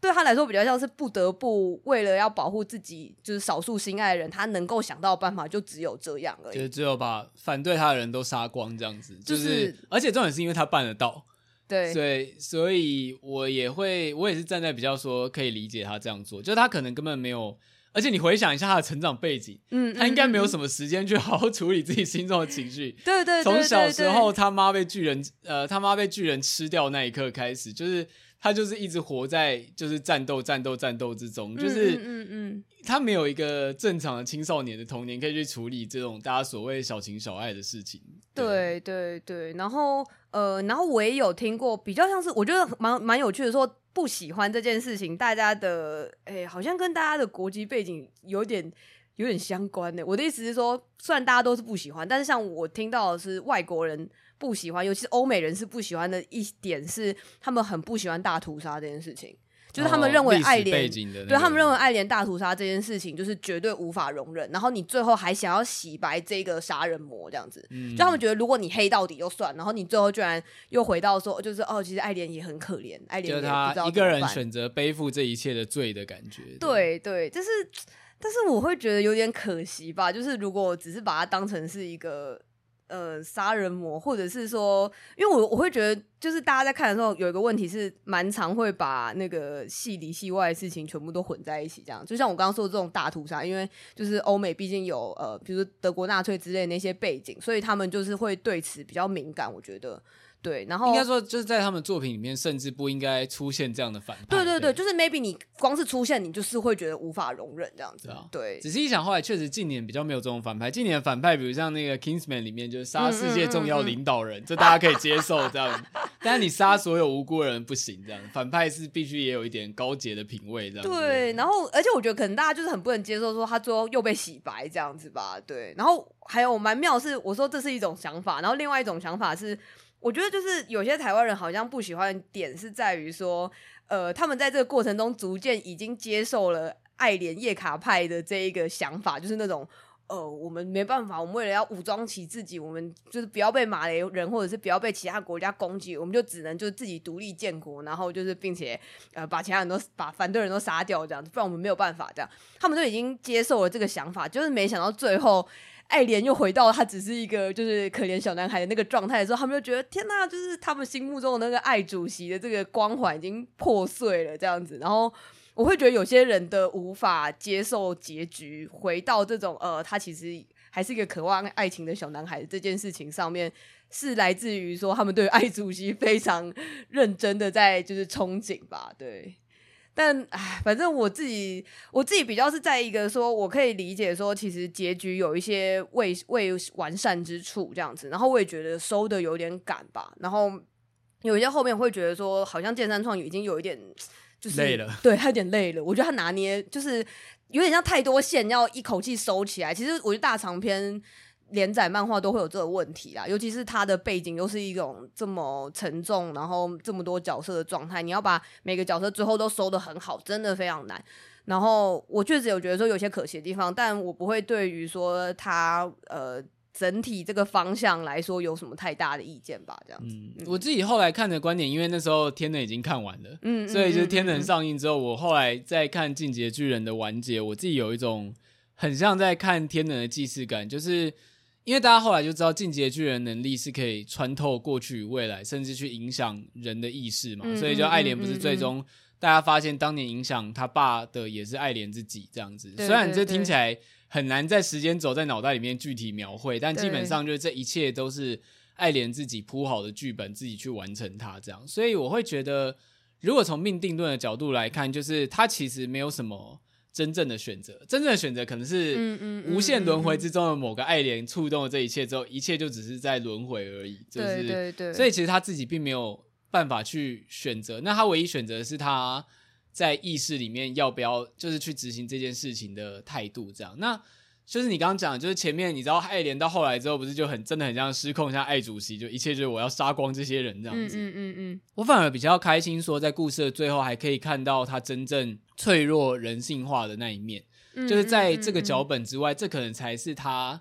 对他来说比较像是不得不为了要保护自己，就是少数心爱的人，他能够想到的办法就只有这样而已，就只有把反对他的人都杀光这样子，就是而且重点是因为他办得到，对，所以所以我也会我也是站在比较说可以理解他这样做，就是他可能根本没有。而且你回想一下他的成长背景，嗯，他应该没有什么时间去 好好处理自己心中的情绪。对对，从小时候他妈被巨人，呃，他妈被巨人吃掉那一刻开始，就是他就是一直活在就是战斗、战斗、战斗之中，就是嗯嗯，他没有一个正常的青少年的童年可以去处理这种大家所谓小情小爱的事情。对对对，然后呃，然后我也有听过比较像是我觉得蛮蛮有趣的说。不喜欢这件事情，大家的诶、欸，好像跟大家的国籍背景有点有点相关的。我的意思是说，虽然大家都是不喜欢，但是像我听到的是外国人不喜欢，尤其是欧美人士不喜欢的一点是，他们很不喜欢大屠杀这件事情。就是他们认为爱莲，对他们认为爱莲大屠杀这件事情就是绝对无法容忍，然后你最后还想要洗白这个杀人魔这样子，嗯、就他们觉得如果你黑到底就算，然后你最后居然又回到说，就是哦，其实爱莲也很可怜，爱莲也不知道怎么办，一个人选择背负这一切的罪的感觉。对对，就是，但是我会觉得有点可惜吧，就是如果只是把它当成是一个。呃，杀人魔，或者是说，因为我我会觉得，就是大家在看的时候，有一个问题是，蛮常会把那个戏里戏外的事情全部都混在一起，这样。就像我刚刚说的这种大屠杀，因为就是欧美毕竟有呃，比如说德国纳粹之类那些背景，所以他们就是会对此比较敏感，我觉得。对，然后应该说就是在他们作品里面，甚至不应该出现这样的反派。对对对，就是 maybe 你光是出现，你就是会觉得无法容忍这样子。啊、对，仔细一想，后来确实近年比较没有这种反派。近年的反派，比如像那个 Kingsman 里面，就是杀世界重要领导人，这、嗯嗯嗯嗯、大家可以接受这样。但是你杀所有无辜人不行，这样反派是必须也有一点高洁的品味这样。对，然后而且我觉得可能大家就是很不能接受说他最后又被洗白这样子吧。对，然后还有蛮妙是，我说这是一种想法，然后另外一种想法是。我觉得就是有些台湾人好像不喜欢点是在于说，呃，他们在这个过程中逐渐已经接受了爱莲叶卡派的这一个想法，就是那种，呃，我们没办法，我们为了要武装起自己，我们就是不要被马来人或者是不要被其他国家攻击，我们就只能就自己独立建国，然后就是并且呃把其他人都把反对人都杀掉这样子，不然我们没有办法这样，他们都已经接受了这个想法，就是没想到最后。爱莲又回到他只是一个就是可怜小男孩的那个状态的时候，他们就觉得天哪，就是他们心目中的那个爱主席的这个光环已经破碎了这样子。然后我会觉得有些人的无法接受结局，回到这种呃，他其实还是一个渴望爱情的小男孩这件事情上面，是来自于说他们对爱主席非常认真的在就是憧憬吧，对。但唉，反正我自己我自己比较是在一个说，我可以理解说，其实结局有一些未未完善之处这样子，然后我也觉得收的有点赶吧，然后有一些后面会觉得说，好像剑三创已经有一点就是累了，对他有点累了，我觉得他拿捏就是有点像太多线要一口气收起来，其实我觉得大长篇。连载漫画都会有这个问题啦，尤其是它的背景又是一种这么沉重，然后这么多角色的状态，你要把每个角色最后都收的很好，真的非常难。然后我确实有觉得说有些可惜的地方，但我不会对于说它呃整体这个方向来说有什么太大的意见吧。这样子，嗯，我自己后来看的观点，因为那时候天能已经看完了，嗯，所以就是天能上映之后，我后来在看进阶巨人的完结，我自己有一种很像在看天能的既视感，就是。因为大家后来就知道，进阶巨人能力是可以穿透过去与未来，甚至去影响人的意识嘛。嗯、所以就爱莲不是最终大家发现，当年影响他爸的也是爱莲自己这样子。虽然这听起来很难在时间轴在脑袋里面具体描绘，但基本上就是这一切都是爱莲自己铺好的剧本，自己去完成它这样。所以我会觉得，如果从命定论的角度来看，就是他其实没有什么。真正的选择，真正的选择可能是无限轮回之中的某个爱莲触动了这一切之后，一切就只是在轮回而已。就是，对对对。所以其实他自己并没有办法去选择，那他唯一选择的是他在意识里面要不要，就是去执行这件事情的态度。这样，那。就是你刚刚讲，就是前面你知道爱莲到后来之后，不是就很真的很像失控，像爱主席，就一切就是我要杀光这些人这样子。嗯嗯嗯嗯。我反而比较开心，说在故事的最后还可以看到他真正脆弱人性化的那一面，就是在这个脚本之外，这可能才是他。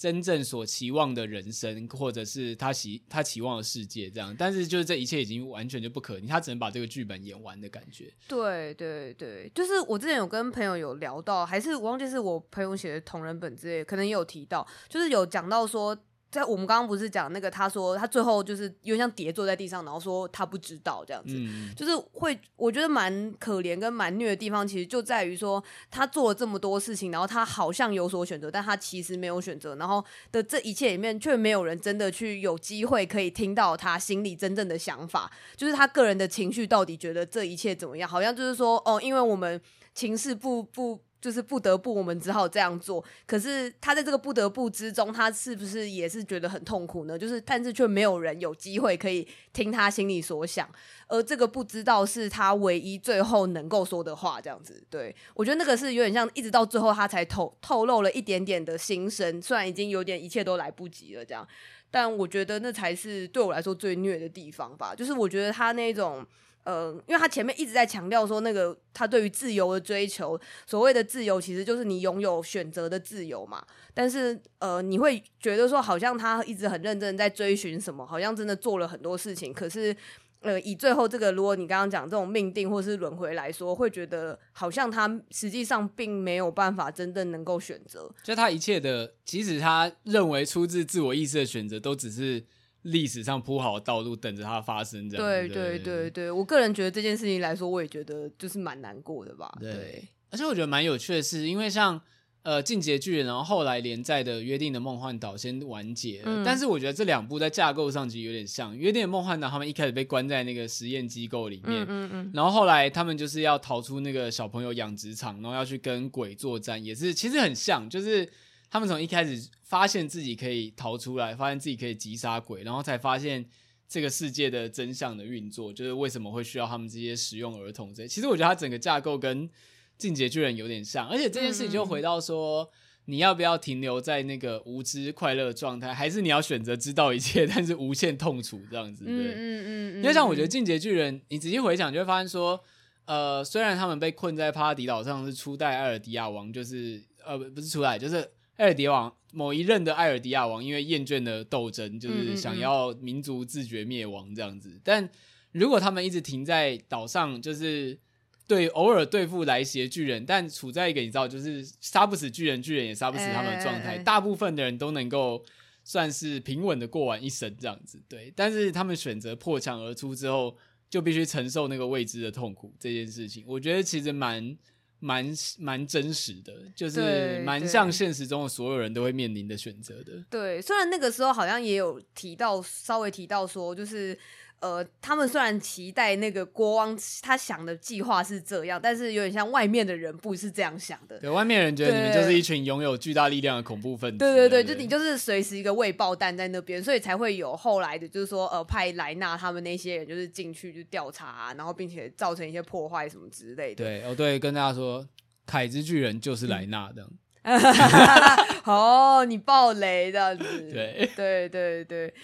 真正所期望的人生，或者是他期他期望的世界，这样，但是就是这一切已经完全就不可能，他只能把这个剧本演完的感觉。对对对，就是我之前有跟朋友有聊到，还是我忘记是我朋友写的同人本之类，可能也有提到，就是有讲到说。在我们刚刚不是讲那个，他说他最后就是有点像跌坐在地上，然后说他不知道这样子，嗯、就是会我觉得蛮可怜跟蛮虐的地方，其实就在于说他做了这么多事情，然后他好像有所选择，但他其实没有选择，然后的这一切里面却没有人真的去有机会可以听到他心里真正的想法，就是他个人的情绪到底觉得这一切怎么样？好像就是说哦，因为我们情势不不。就是不得不，我们只好这样做。可是他在这个不得不之中，他是不是也是觉得很痛苦呢？就是，但是却没有人有机会可以听他心里所想，而这个不知道是他唯一最后能够说的话。这样子，对，我觉得那个是有点像，一直到最后他才透透露了一点点的心声，虽然已经有点一切都来不及了，这样，但我觉得那才是对我来说最虐的地方吧。就是我觉得他那种。呃，因为他前面一直在强调说，那个他对于自由的追求，所谓的自由其实就是你拥有选择的自由嘛。但是，呃，你会觉得说，好像他一直很认真在追寻什么，好像真的做了很多事情。可是，呃，以最后这个，如果你刚刚讲这种命定或是轮回来说，会觉得好像他实际上并没有办法真正能够选择。就他一切的，即使他认为出自自我意识的选择，都只是。历史上铺好的道路，等着它发生，这样。对对对对，我个人觉得这件事情来说，我也觉得就是蛮难过的吧。对，对而且我觉得蛮有趣的是，因为像呃《进击的巨人》，然后后来连载的《约定的梦幻岛》先完结了，嗯、但是我觉得这两部在架构上其实有点像《约定的梦幻岛》，他们一开始被关在那个实验机构里面，嗯嗯，嗯然后后来他们就是要逃出那个小朋友养殖场，然后要去跟鬼作战，也是其实很像，就是。他们从一开始发现自己可以逃出来，发现自己可以击杀鬼，然后才发现这个世界的真相的运作，就是为什么会需要他们这些食用儿童这些。其实我觉得它整个架构跟《进阶巨人》有点像，而且这件事情就回到说，嗯、你要不要停留在那个无知快乐状态，还是你要选择知道一切，但是无限痛楚这样子？对，嗯嗯嗯。嗯嗯因为像我觉得《进阶巨人》，你仔细回想就会发现说，呃，虽然他们被困在帕拉迪岛上是初代艾尔迪亚王，就是呃不是初代，就是。艾尔迪亚王某一任的艾尔迪亚王，因为厌倦了斗争，就是想要民族自觉灭亡这样子。嗯嗯嗯，但如果他们一直停在岛上，就是对偶尔对付来袭的巨人，但处在一个你知道，就是杀不死巨人，巨人也杀不死他们的状态。欸欸欸，大部分的人都能够算是平稳的过完一生这样子。对，但是他们选择破墙而出之后，就必须承受那个未知的痛苦。这件事情，我觉得其实蛮。蛮蛮真实的，就是蛮像现实中的所有人都会面临的选择的。对，虽然那个时候好像也有提到，稍微提到说，就是。呃，他们虽然期待那个国王他想的计划是这样，但是有点像外面的人不是这样想的。对，外面人觉得你们就是一群拥有巨大力量的恐怖分子。对对对，就你就是随时一个未爆弹在那边，所以才会有后来的，就是说呃，派莱纳他们那些人就是进去就调查啊，然后并且造成一些破坏什么之类的。对哦，对，跟大家说，凯之巨人就是莱纳的。嗯 哦，你爆雷这样子，对对对对，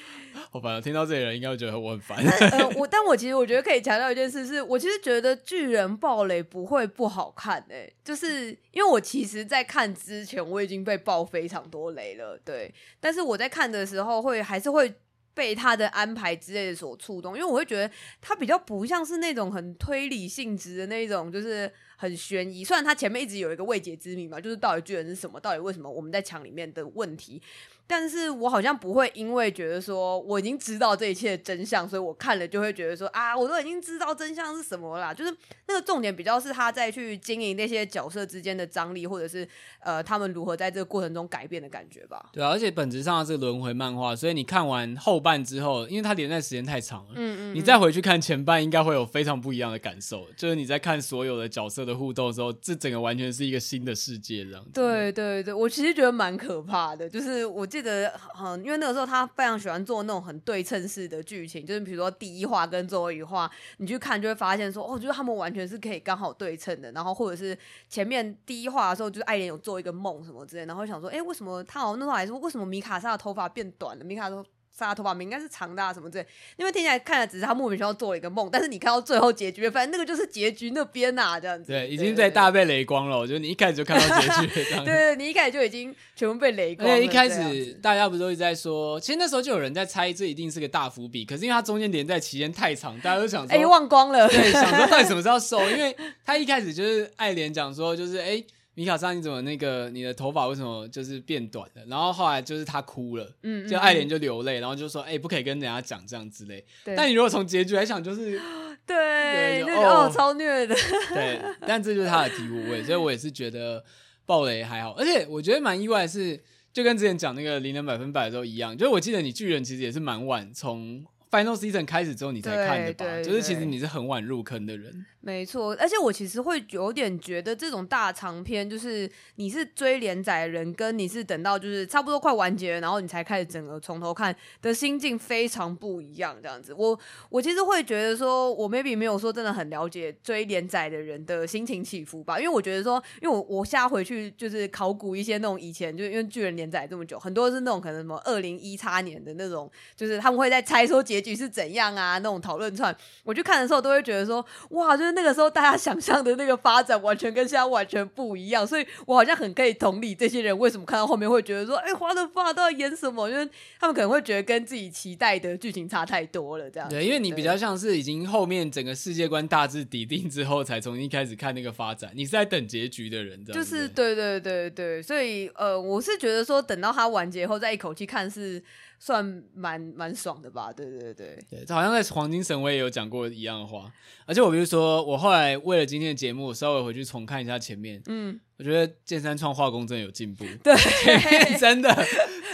我反正听到这里人应该会觉得我很烦。呃，我但我其实我觉得可以强调一件事，是我其实觉得巨人爆雷不会不好看诶、欸，就是因为我其实，在看之前我已经被爆非常多雷了，对，但是我在看的时候会还是会被他的安排之类的所触动，因为我会觉得他比较不像是那种很推理性质的那种，就是。很悬疑，虽然他前面一直有一个未解之谜嘛，就是到底巨人是什么，到底为什么我们在墙里面的问题。但是我好像不会因为觉得说我已经知道这一切的真相，所以我看了就会觉得说啊，我都已经知道真相是什么啦。就是那个重点比较是他在去经营那些角色之间的张力，或者是呃他们如何在这个过程中改变的感觉吧。对啊，而且本质上是轮回漫画，所以你看完后半之后，因为它连载时间太长了，嗯，嗯嗯，你再回去看前半，应该会有非常不一样的感受。就是你在看所有的角色的互动的时候，这整个完全是一个新的世界这样子。对对对，我其实觉得蛮可怕的，就是我。记得很，因为那个时候他非常喜欢做那种很对称式的剧情，就是比如说第一话跟最后一话，你去看就会发现说，哦，就是他们完全是可以刚好对称的。然后或者是前面第一话的时候，就是爱莲有做一个梦什么之类，然后想说，哎，为什么他好像那时候还说，为什么米卡莎的头发变短了？米卡说。杀头发明应该是长大什么之类，因为听起来看的只是他莫名其妙做了一个梦，但是你看到最后结局，反正那个就是结局那边呐、啊，这样子。对，已经在大被雷光了。我觉得你一开始就看到结局，对，你一开始就已经全部被雷光了。对，一开始大家不是都一直在说，其实那时候就有人在猜，这一定是个大伏笔。可是因为它中间连在期间太长，大家都想说，哎、欸，忘光了。对，想说到底什么时候收？因为他一开始就是爱莲讲说，就是哎。欸米卡莎，你怎么那个你的头发为什么就是变短了？然后后来就是他哭了，嗯，嗯，就爱莲就流泪，然后就说：“哎、欸，不可以跟人家讲这样之类。”但你如果从结局来想，就是对，那个哦，哦，超虐的。对，但这就是他的醍醐味，所以我也是觉得暴雷还好，而且我觉得蛮意外的是，就跟之前讲那个灵能百分百的时候一样，就是我记得你巨人其实也是蛮晚从 Final Season 开始之后你才看的吧？对对对就是其实你是很晚入坑的人。没错，而且我其实会有点觉得这种大长篇，就是你是追连载的人，跟你是等到就是差不多快完结了，然后你才开始整个从头看的心境非常不一样。这样子，我 我其实会觉得说，我 maybe 没有说真的很了解追连载的人的心情起伏吧，因为我觉得说，因为我我下回去就是考古一些那种以前，就是因为巨人连载这么久，很多是那种可能什么二零一叉年的那种，就是他们会在猜说结局是怎样啊，那种讨论串，我去看的时候都会觉得说，哇，就是。那个时候大家想象的那个发展完全跟现在完全不一样，所以我好像很可以同理这些人为什么看到后面会觉得说，哎、欸，花的发都要演什么？因为他们可能会觉得跟自己期待的剧情差太多了，这样。对，因为你比较像是已经后面整个世界观大致底定之后，才重新开始看那个发展。你是在等结局的人，就是对对对对，所以呃，我是觉得说等到它完结后再一口气看是。算蛮蛮爽的吧，对对对对，这好像在《黄金神我》也有讲过一样的话，而且我比如说，我后来为了今天的节目，稍微回去重看一下前面，嗯。我觉得剑山创画工真的有进步，对，前面真的，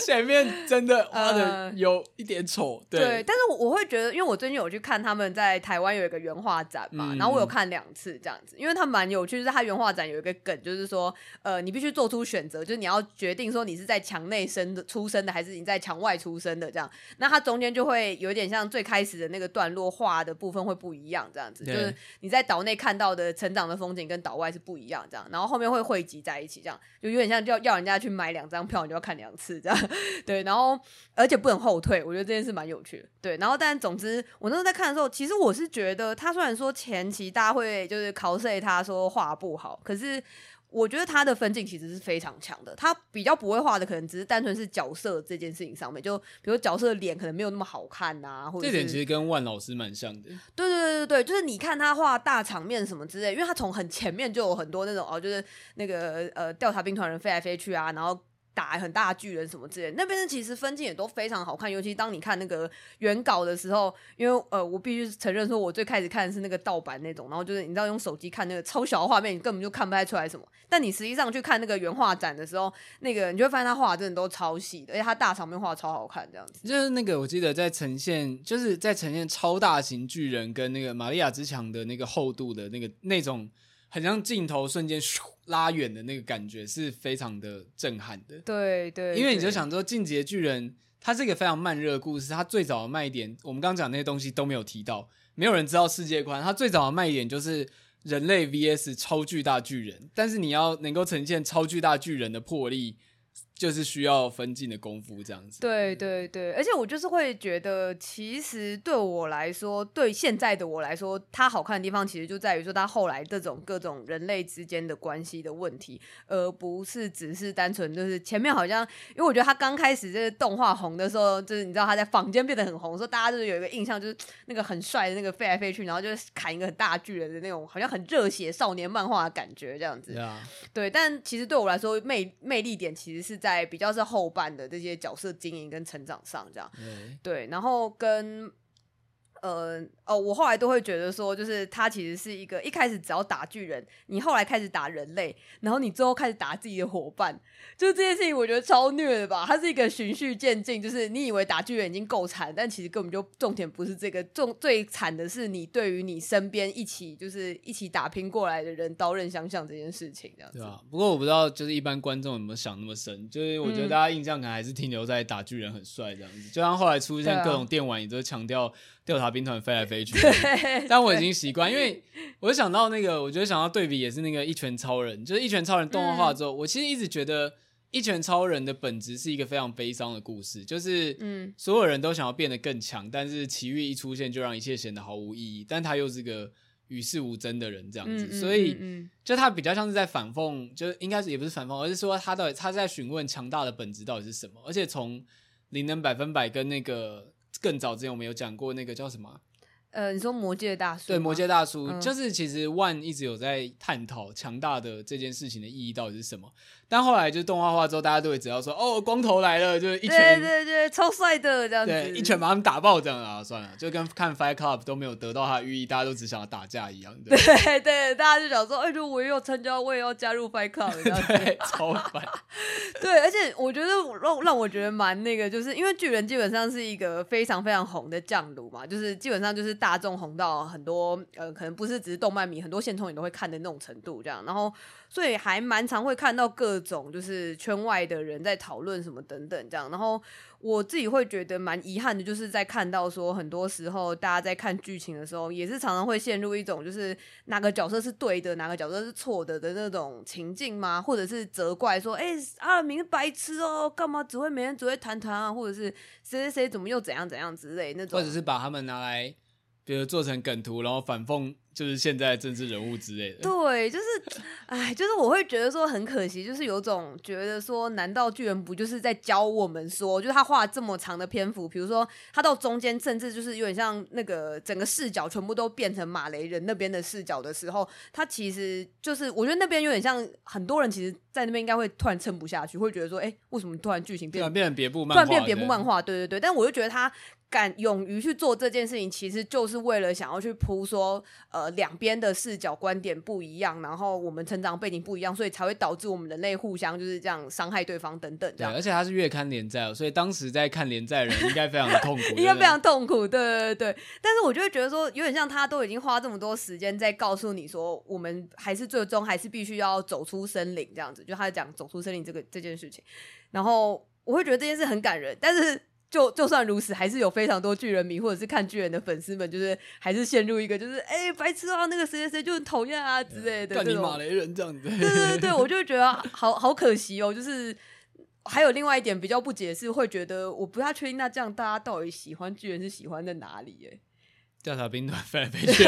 前面真的画的有一点丑，呃，对，对。但是我会觉得，因为我最近有去看他们在台湾有一个原画展嘛，嗯，然后我有看两次这样子，因为他蛮有趣，就是他原画展有一个梗，就是说，呃，你必须做出选择，就是你要决定说你是在墙内生的出生的，还是你在墙外出生的这样。那它中间就会有点像最开始的那个段落画的部分会不一样，这样子，就是你在岛内看到的成长的风景跟岛外是不一样，这样。然后后面会。汇集在一起，这样就有点像要要人家去买两张票，你就要看两次这样。对，然后而且不能后退，我觉得这件事蛮有趣的。对，然后但总之，我那时候在看的时候，其实我是觉得他虽然说前期大家会就是 cos 他说画不好，可是。我觉得他的分镜其实是非常强的，他比较不会画的可能只是单纯是角色这件事情上面，就比如角色的脸可能没有那么好看呐、啊，或者这点其实跟万老师蛮像的。对对对对对，就是你看他画大场面什么之类，因为他从很前面就有很多那种哦，就是那个呃调查兵团人飞来飞去啊，然后。打很大巨人什么之类，那边的其实分镜也都非常好看，尤其当你看那个原稿的时候，因为呃，我必须承认说，我最开始看的是那个盗版那种，然后就是你知道用手机看那个超小的画面，你根本就看不太出来什么。但你实际上去看那个原画展的时候，那个你就会发现他画真的都超细，而且他大场面画超好看，这样子。就是那个我记得在呈现，就是在呈现超大型巨人跟那个玛利亚之墙的那个厚度的那个那种。很像镜头瞬间咻拉远的那个感觉是非常的震撼的。对对，因为你就想说，《进击的巨人》它是一个非常慢热的故事，它最早的卖点，我们刚刚讲那些东西都没有提到，没有人知道世界观。它最早的卖点就是人类 VS 超巨大巨人，但是你要能够呈现超巨大巨人的魄力。就是需要分镜的功夫这样子。对对对，而且我就是会觉得，其实对我来说，对现在的我来说，它好看的地方其实就在于说，它后来这种各种人类之间的关系的问题，而不是只是单纯就是前面好像，因为我觉得它刚开始这个动画红的时候，就是你知道他在坊间变得很红，说大家就是有一个印象，就是那个很帅的那个飞来飞去，然后就是砍一个很大巨人的那种，好像很热血少年漫画的感觉这样子。对，但其实对我来说，魅魅力点其实是在。在比较是后半的这些角色经营跟成长上，这样对，然后跟。呃哦，我后来都会觉得说，就是他其实是一个一开始只要打巨人，你后来开始打人类，然后你最后开始打自己的伙伴，就是这件事情，我觉得超虐的吧？它是一个循序渐进，就是你以为打巨人已经够惨，但其实根本就重点不是这个，重最惨的是你对于你身边一起就是一起打拼过来的人刀刃相向这件事情，这样子。对啊，不过我不知道就是一般观众有没有想那么深，就是我觉得大家印象可能还是停留在打巨人很帅这样子，嗯、就像后来出现各种电玩，也都强调。调查兵团飞来飞去，但我已经习惯，因为我就想到那个，我觉得想要对比也是那个一拳超人，就是一拳超人动画化之后，嗯、我其实一直觉得一拳超人的本质是一个非常悲伤的故事，就是嗯，所有人都想要变得更强，但是奇遇一出现就让一切显得毫无意义，但他又是个与世无争的人这样子，嗯、所以就他比较像是在反讽，就应该是也不是反讽，而是说他到底他在询问强大的本质到底是什么，而且从灵能百分百跟那个。更早之前我们有讲过那个叫什么？呃，你说魔界大叔？对，魔界大叔、嗯、就是其实 One 一直有在探讨强大的这件事情的意义到底是什么。但后来就动画化之后，大家都会只要说，哦，光头来了，就是一拳，对对对，超帅的这样子，对，一拳把他们打爆这样啊，算了，就跟看 Fight Club 都没有得到它的寓意，大家都只想要打架一样。对 对，对，大家就想说，哎，如果我也要参加，我也要加入 Fight Club，这样子对，超烦。对，而且我觉得让让我觉得蛮那个，就是因为巨人基本上是一个非常非常红的将鲁嘛，就是基本上就是大众红到很多呃，可能不是只是动漫迷，很多现充也都会看的那种程度这样，然后。所以还蛮常会看到各种就是圈外的人在讨论什么等等这样，然后我自己会觉得蛮遗憾的，就是在看到说很多时候大家在看剧情的时候，也是常常会陷入一种就是哪个角色是对的，哪个角色是错的的那种情境吗？或者是责怪说，哎、欸，阿明白痴哦，干嘛只会每天只会谈谈啊？或者是谁谁谁怎么又怎样怎样之类那种，或者是把他们拿来比如做成梗图，然后反讽。就是现在政治人物之类的，对，就是，哎，就是我会觉得说很可惜，就是有种觉得说，难道巨人不就是在教我们说，就是他画这么长的篇幅，比如说他到中间，甚至就是有点像那个整个视角全部都变成马雷人那边的视角的时候，他其实就是我觉得那边有点像很多人其实，在那边应该会突然撑不下去，会觉得说，哎，为什么突然剧情变成变成别部漫画，突然变别部漫画？对对对，但我就觉得他。敢勇于去做这件事情，其实就是为了想要去铺说，呃，两边的视角观点不一样，然后我们成长背景不一样，所以才会导致我们人类互相就是这样伤害对方等等这样。对，而且他是月刊连载，所以当时在看连载的人应该非常的痛苦，应该非常痛苦。对对对，但是我就会觉得说，有点像他都已经花这么多时间在告诉你说，我们还是最终还是必须要走出森林这样子，就他在讲走出森林这个这件事情，然后我会觉得这件事很感人，但是。就就算如此，还是有非常多巨人迷或者是看巨人的粉丝们，就是还是陷入一个就是哎、欸、白痴啊，那个谁谁谁就很讨厌啊之类的。干你马雷人这样子。对对对对，我就觉得好好可惜哦。就是还有另外一点比较不解释，会觉得我不太确定，那这样大家到底喜欢巨人是喜欢在哪里？哎，调查兵团飞来飞去。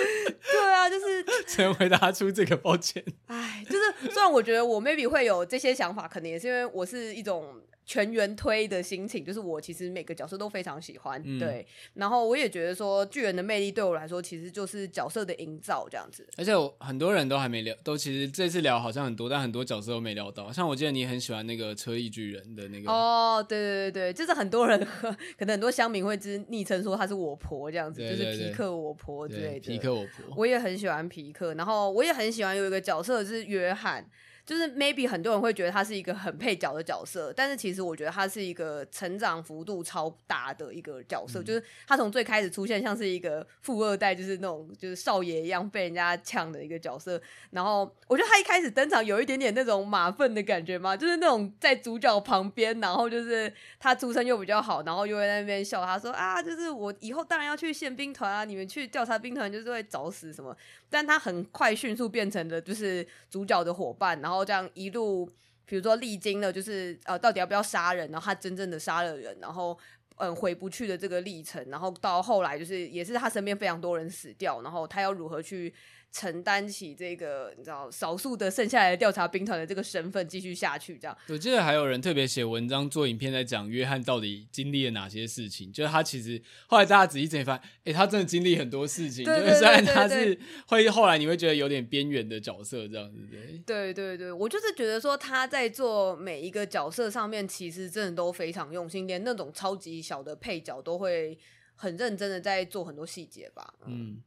对啊，就是只能回答出这个抱歉。哎，就是虽然我觉得我 maybe 会有这些想法，可能也是因为我是一种。全员推的心情，就是我其实每个角色都非常喜欢，嗯、对。然后我也觉得说，巨人的魅力对我来说，其实就是角色的营造这样子。而且我很多人都还没聊，都其实这次聊好像很多，但很多角色都没聊到。像我记得你很喜欢那个车翼巨人的那个哦，对对对对，就是很多人可能很多乡民会之昵称说他是我婆这样子，就是皮克我婆之类的。皮克我婆，我也很喜欢皮克，然后我也很喜欢有一个角色是约翰。就是 maybe 很多人会觉得他是一个很配角的角色，但是其实我觉得他是一个成长幅度超大的一个角色。嗯、就是他从最开始出现像是一个富二代，就是那种就是少爷一样被人家呛的一个角色。然后我觉得他一开始登场有一点点那种马粪的感觉嘛，就是那种在主角旁边，然后就是他出身又比较好，然后又会在那边笑他说啊，就是我以后当然要去宪兵团啊，你们去调查兵团就是会找死什么。但他很快迅速变成了就是主角的伙伴，然后。然后这样一路，比如说历经了，就是呃，到底要不要杀人？然后他真正的杀了人，然后嗯，回不去的这个历程，然后到后来就是也是他身边非常多人死掉，然后他要如何去？承担起这个你知道少数的剩下来的调查兵团的这个身份，继续下去这样。我记得还有人特别写文章做影片在讲约翰到底经历了哪些事情，就是他其实后来大家仔细检发现，哎，他真的经历很多事情。就是虽然他是会后来你会觉得有点边缘的角色这样子，对。对对对，我就是觉得说他在做每一个角色上面，其实真的都非常用心，连那种超级小的配角都会很认真的在做很多细节吧。嗯。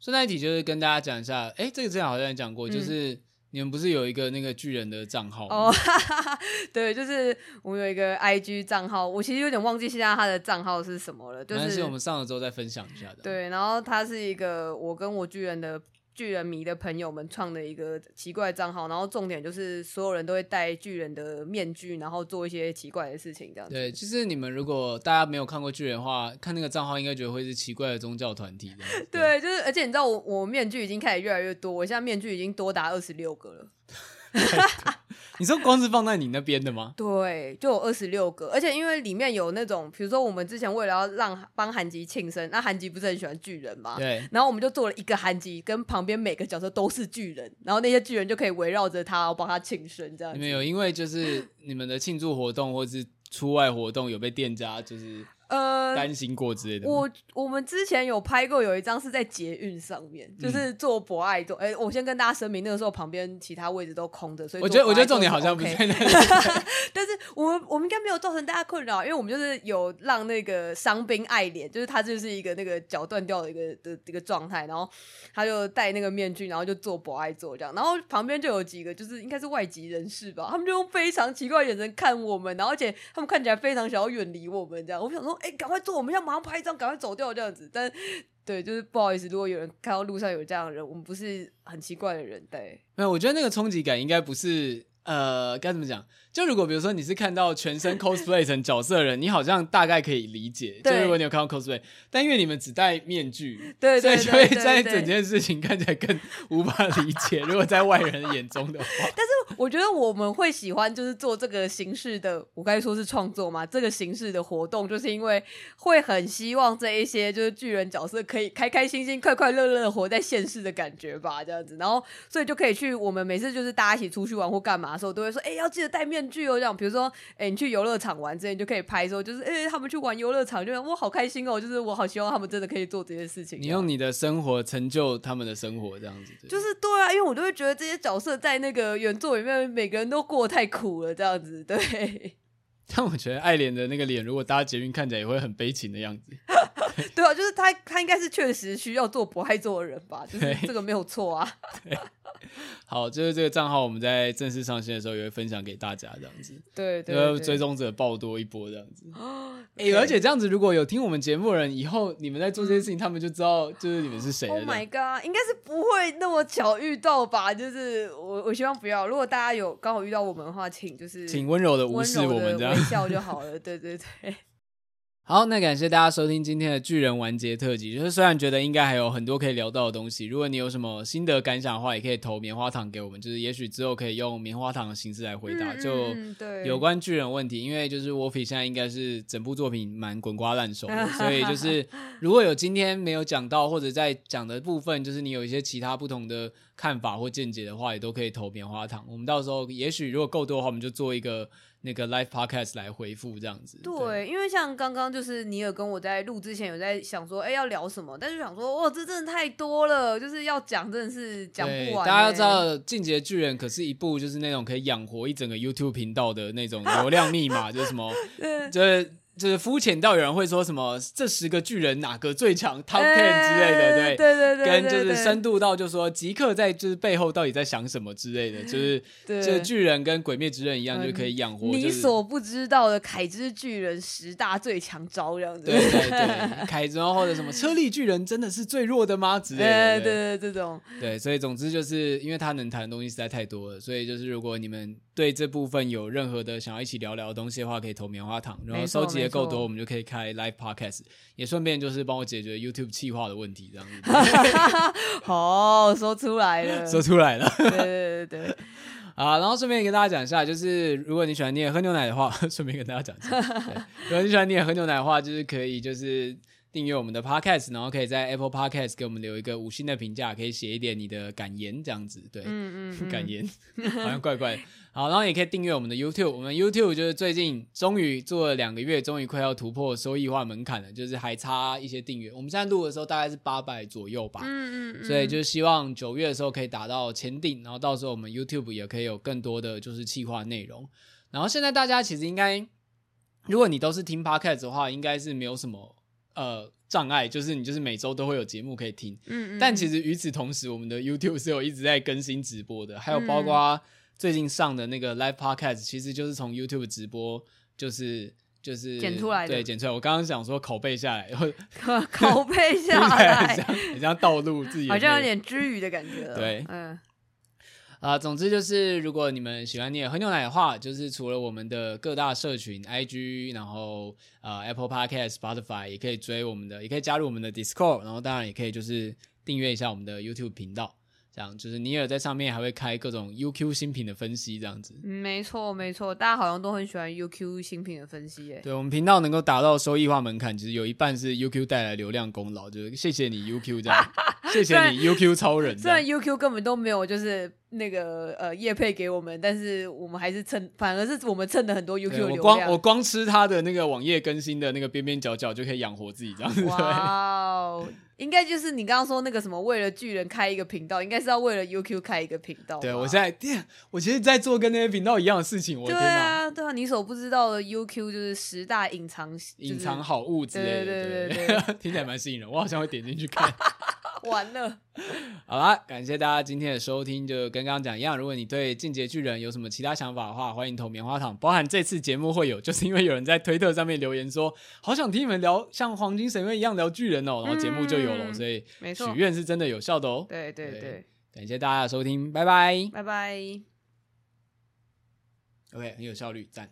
嗯顺带一提，就是跟大家讲一下，哎、欸，这个之前好像也讲过，嗯、就是你们不是有一个那个巨人的账号吗？哦，对，就是我们有一个 IG 账号，我其实有点忘记现在他的账号是什么了。就是是我们上了之后再分享一下的。对，然后他是一个我跟我巨人的。巨人迷的朋友们创的一个奇怪账号，然后重点就是所有人都会戴巨人的面具，然后做一些奇怪的事情，这样子。对，其实你们如果大家没有看过巨人的话，看那个账号应该觉得会是奇怪的宗教团体的。对，就是而且你知道我我面具已经开始越来越多，我现在面具已经多达二十六个了。你说光是放在你那边的吗？对，就有二十六个，而且因为里面有那种，比如说我们之前为了要让帮韩吉庆生，那韩吉不是很喜欢巨人嘛？对，然后我们就做了一个韩吉，跟旁边每个角色都是巨人，然后那些巨人就可以围绕着他，然后帮他庆生这样子。你们有因为就是你们的庆祝活动或是出外活动有被店家就是？呃，呃，担心过之类的。我我们之前有拍过，有一张是在捷运上面，就是做博爱座。哎、我先跟大家声明，那个时候旁边其他位置都空着，所以、我觉得我觉得重点好像不在那里。但是我们我们应该没有造成大家困扰，因为我们就是有让那个伤兵爱脸，就是他就是一个那个脚断掉的一个的一个状态，然后他就戴那个面具，然后就做博爱座这样，然后旁边就有几个就是应该是外籍人士吧，他们就用非常奇怪的眼神看我们，然后而且他们看起来非常想要远离我们这样。我想说，哎、欸，赶快做，我们要马上拍一张，赶快走掉这样子。但对，就是不好意思，如果有人看到路上有这样的人，我们不是很奇怪的人，对。没有，我觉得那个冲击感应该不是，呃，该怎么讲？就如果比如说你是看到全身 cosplay 成角色的人，你好像大概可以理解。就如果你有看到 cosplay，但因为你们只戴面具，对，所以就会在整件事情看起来更无法理解。如果在外人眼中的话，但是我觉得我们会喜欢就是做这个形式的，我该说是创作嘛，这个形式的活动，就是因为会很希望这一些就是巨人角色可以开开心心、快快乐乐的活在现世的感觉吧，这样子。然后所以就可以去我们每次就是大家一起出去玩或干嘛的时候，都会说，哎、欸，要记得戴面。具哦，这样，比如说，哎、欸，你去游乐场玩之前，就可以拍说，就是，哎、欸，他们去玩游乐场，就我好开心哦，就是我好希望他们真的可以做这些事情。你用你的生活成就他们的生活，这样子。就是对啊，因为我都会觉得这些角色在那个原作里面，每个人都过太苦了，这样子。对。但我觉得爱莲的那个脸，如果搭捷运看起来也会很悲情的样子。对啊，就是他，他应该是确实需要做博爱做的人吧？就是这个没有错啊。对。好，就是这个账号，我们在正式上线的时候也会分享给大家，这样子。对对，對，追踪者爆多一波，这样子。哎、欸，而且这样子，如果有听我们节目的人，以后你们在做这些事情，他们就知道就是你们是谁。Oh my god，应该是不会那么巧遇到吧？就是我，我希望不要。如果大家有刚好遇到我们的话，请就是请温柔的无视我们，这样微笑就好了。对对对。好，那感谢大家收听今天的巨人完结特辑。就是虽然觉得应该还有很多可以聊到的东西，如果你有什么心得感想的话，也可以投棉花糖给我们。就是也许之后可以用棉花糖的形式来回答，就有关巨人问题。因为就是 Wolfie 现在应该是整部作品蛮滚瓜烂熟的，所以就是如果有今天没有讲到或者在讲的部分，就是你有一些其他不同的看法或见解的话，也都可以投棉花糖。我们到时候也许如果够多的话，我们就做一个。那个 live podcast 来回复这样子，对，对，因为像刚刚就是尼尔跟我在录之前有在想说，哎、欸，要聊什么，但是想说，哇，这真的太多了，就是要讲真的是讲不完、欸。大家知道《进阶巨人》可是一部就是那种可以养活一整个 YouTube 频道的那种流量密码，就是什么，就是。就是肤浅到有人会说什么这十个巨人哪个最强 Top Ten 之类的，对。对对对，跟就是深度到就是说吉克在就是背后到底在想什么之类的，就是 就是巨人跟鬼灭之刃一样，就可以养活你所不知道的凯之巨人十大最强招这样子，对对 对，凯之或者什么车力巨人真的是最弱的吗？之类的，对对对，这种。对，所以总之就是因为他能谈的东西实在太多了，所以就是如果你们对这部分有任何的想要一起聊聊的东西的话，可以投棉花糖，然后收集的够多，我们就可以。开 live podcast 也顺便就是帮我解决 YouTube 企划的问题，这样子。好，说出来了，说出来了。对对对对。啊，然后顺便跟大家讲一下，就是如果你喜欢你也喝牛奶的话，顺便跟大家讲一下，如果你喜欢你也喝牛奶的话，就是可以就是订阅我们的 podcast，然后可以在 Apple Podcast 给我们留一个五星的评价，可以写一点你的感言，这样子。对，嗯嗯，嗯，感言好像怪怪的。好，然后也可以订阅我们的 YouTube。我们 YouTube 就是最近终于做了两个月，终于快要突破收益化门槛了，就是还差一些订阅。我们现在录的时候大概是八百左右吧，嗯嗯，所以就是希望九月的时候可以达到千订，然后到时候我们 YouTube 也可以有更多的就是企划内容。然后现在大家其实应该，如果你都是听 Podcast 的话，应该是没有什么呃障碍，就是你就是每周都会有节目可以听。嗯嗯。但其实与此同时，我们的 YouTube 是有一直在更新直播的，还有包括。最近上的那个 live podcast 其实就是从 YouTube 直播，就是就是剪出来的，对，剪出来。我刚刚想说拷贝下来，拷贝下来，很像很像盗录自己，好像有点之语的感觉。对，嗯，啊，总之就是，如果你们喜欢你也喝牛奶的话，就是除了我们的各大社群 IG，然后呃 Apple Podcast、Spotify 也可以追我们的，也可以加入我们的 Discord，然后当然也可以就是订阅一下我们的 YouTube 频道。这样就是尼尔在上面还会开各种 UQ 新品的分析，这样子。没错，没错，大家好像都很喜欢 UQ 新品的分析耶。对，我们频道能够达到收益化门槛，其实有一半是 UQ 带来流量功劳，就是谢谢你 UQ 这样，谢谢你 UQ 超人。虽然 UQ 根本都没有就是那个呃叶配给我们，但是我们还是蹭，反而是我们蹭了很多 UQ 流量。我光我光吃他的那个网页更新的那个边边角角就可以养活自己这样子。哇、wow, 应该就是你刚刚说那个什么，为了巨人开一个频道，应该是要为了 UQ 开一个频道。对，我现在，我其实在做跟那些频道一样的事情。我对啊，对啊，你所不知道的 UQ 就是十大隐藏隐、就是、藏好物之类的，对对对对，对，听起来蛮吸引人，我好像会点进去看。完了，好啦，感谢大家今天的收听，就跟刚刚讲一样。如果你对进阶巨人有什么其他想法的话，欢迎投棉花糖。包含这次节目会有，就是因为有人在推特上面留言说，好想听你们聊像黄金神威一样聊巨人哦，然后节目就有了。嗯、所以许愿是真的有效的哦。对对对，对，感谢大家的收听，拜拜，拜拜。OK，很有效率，赞。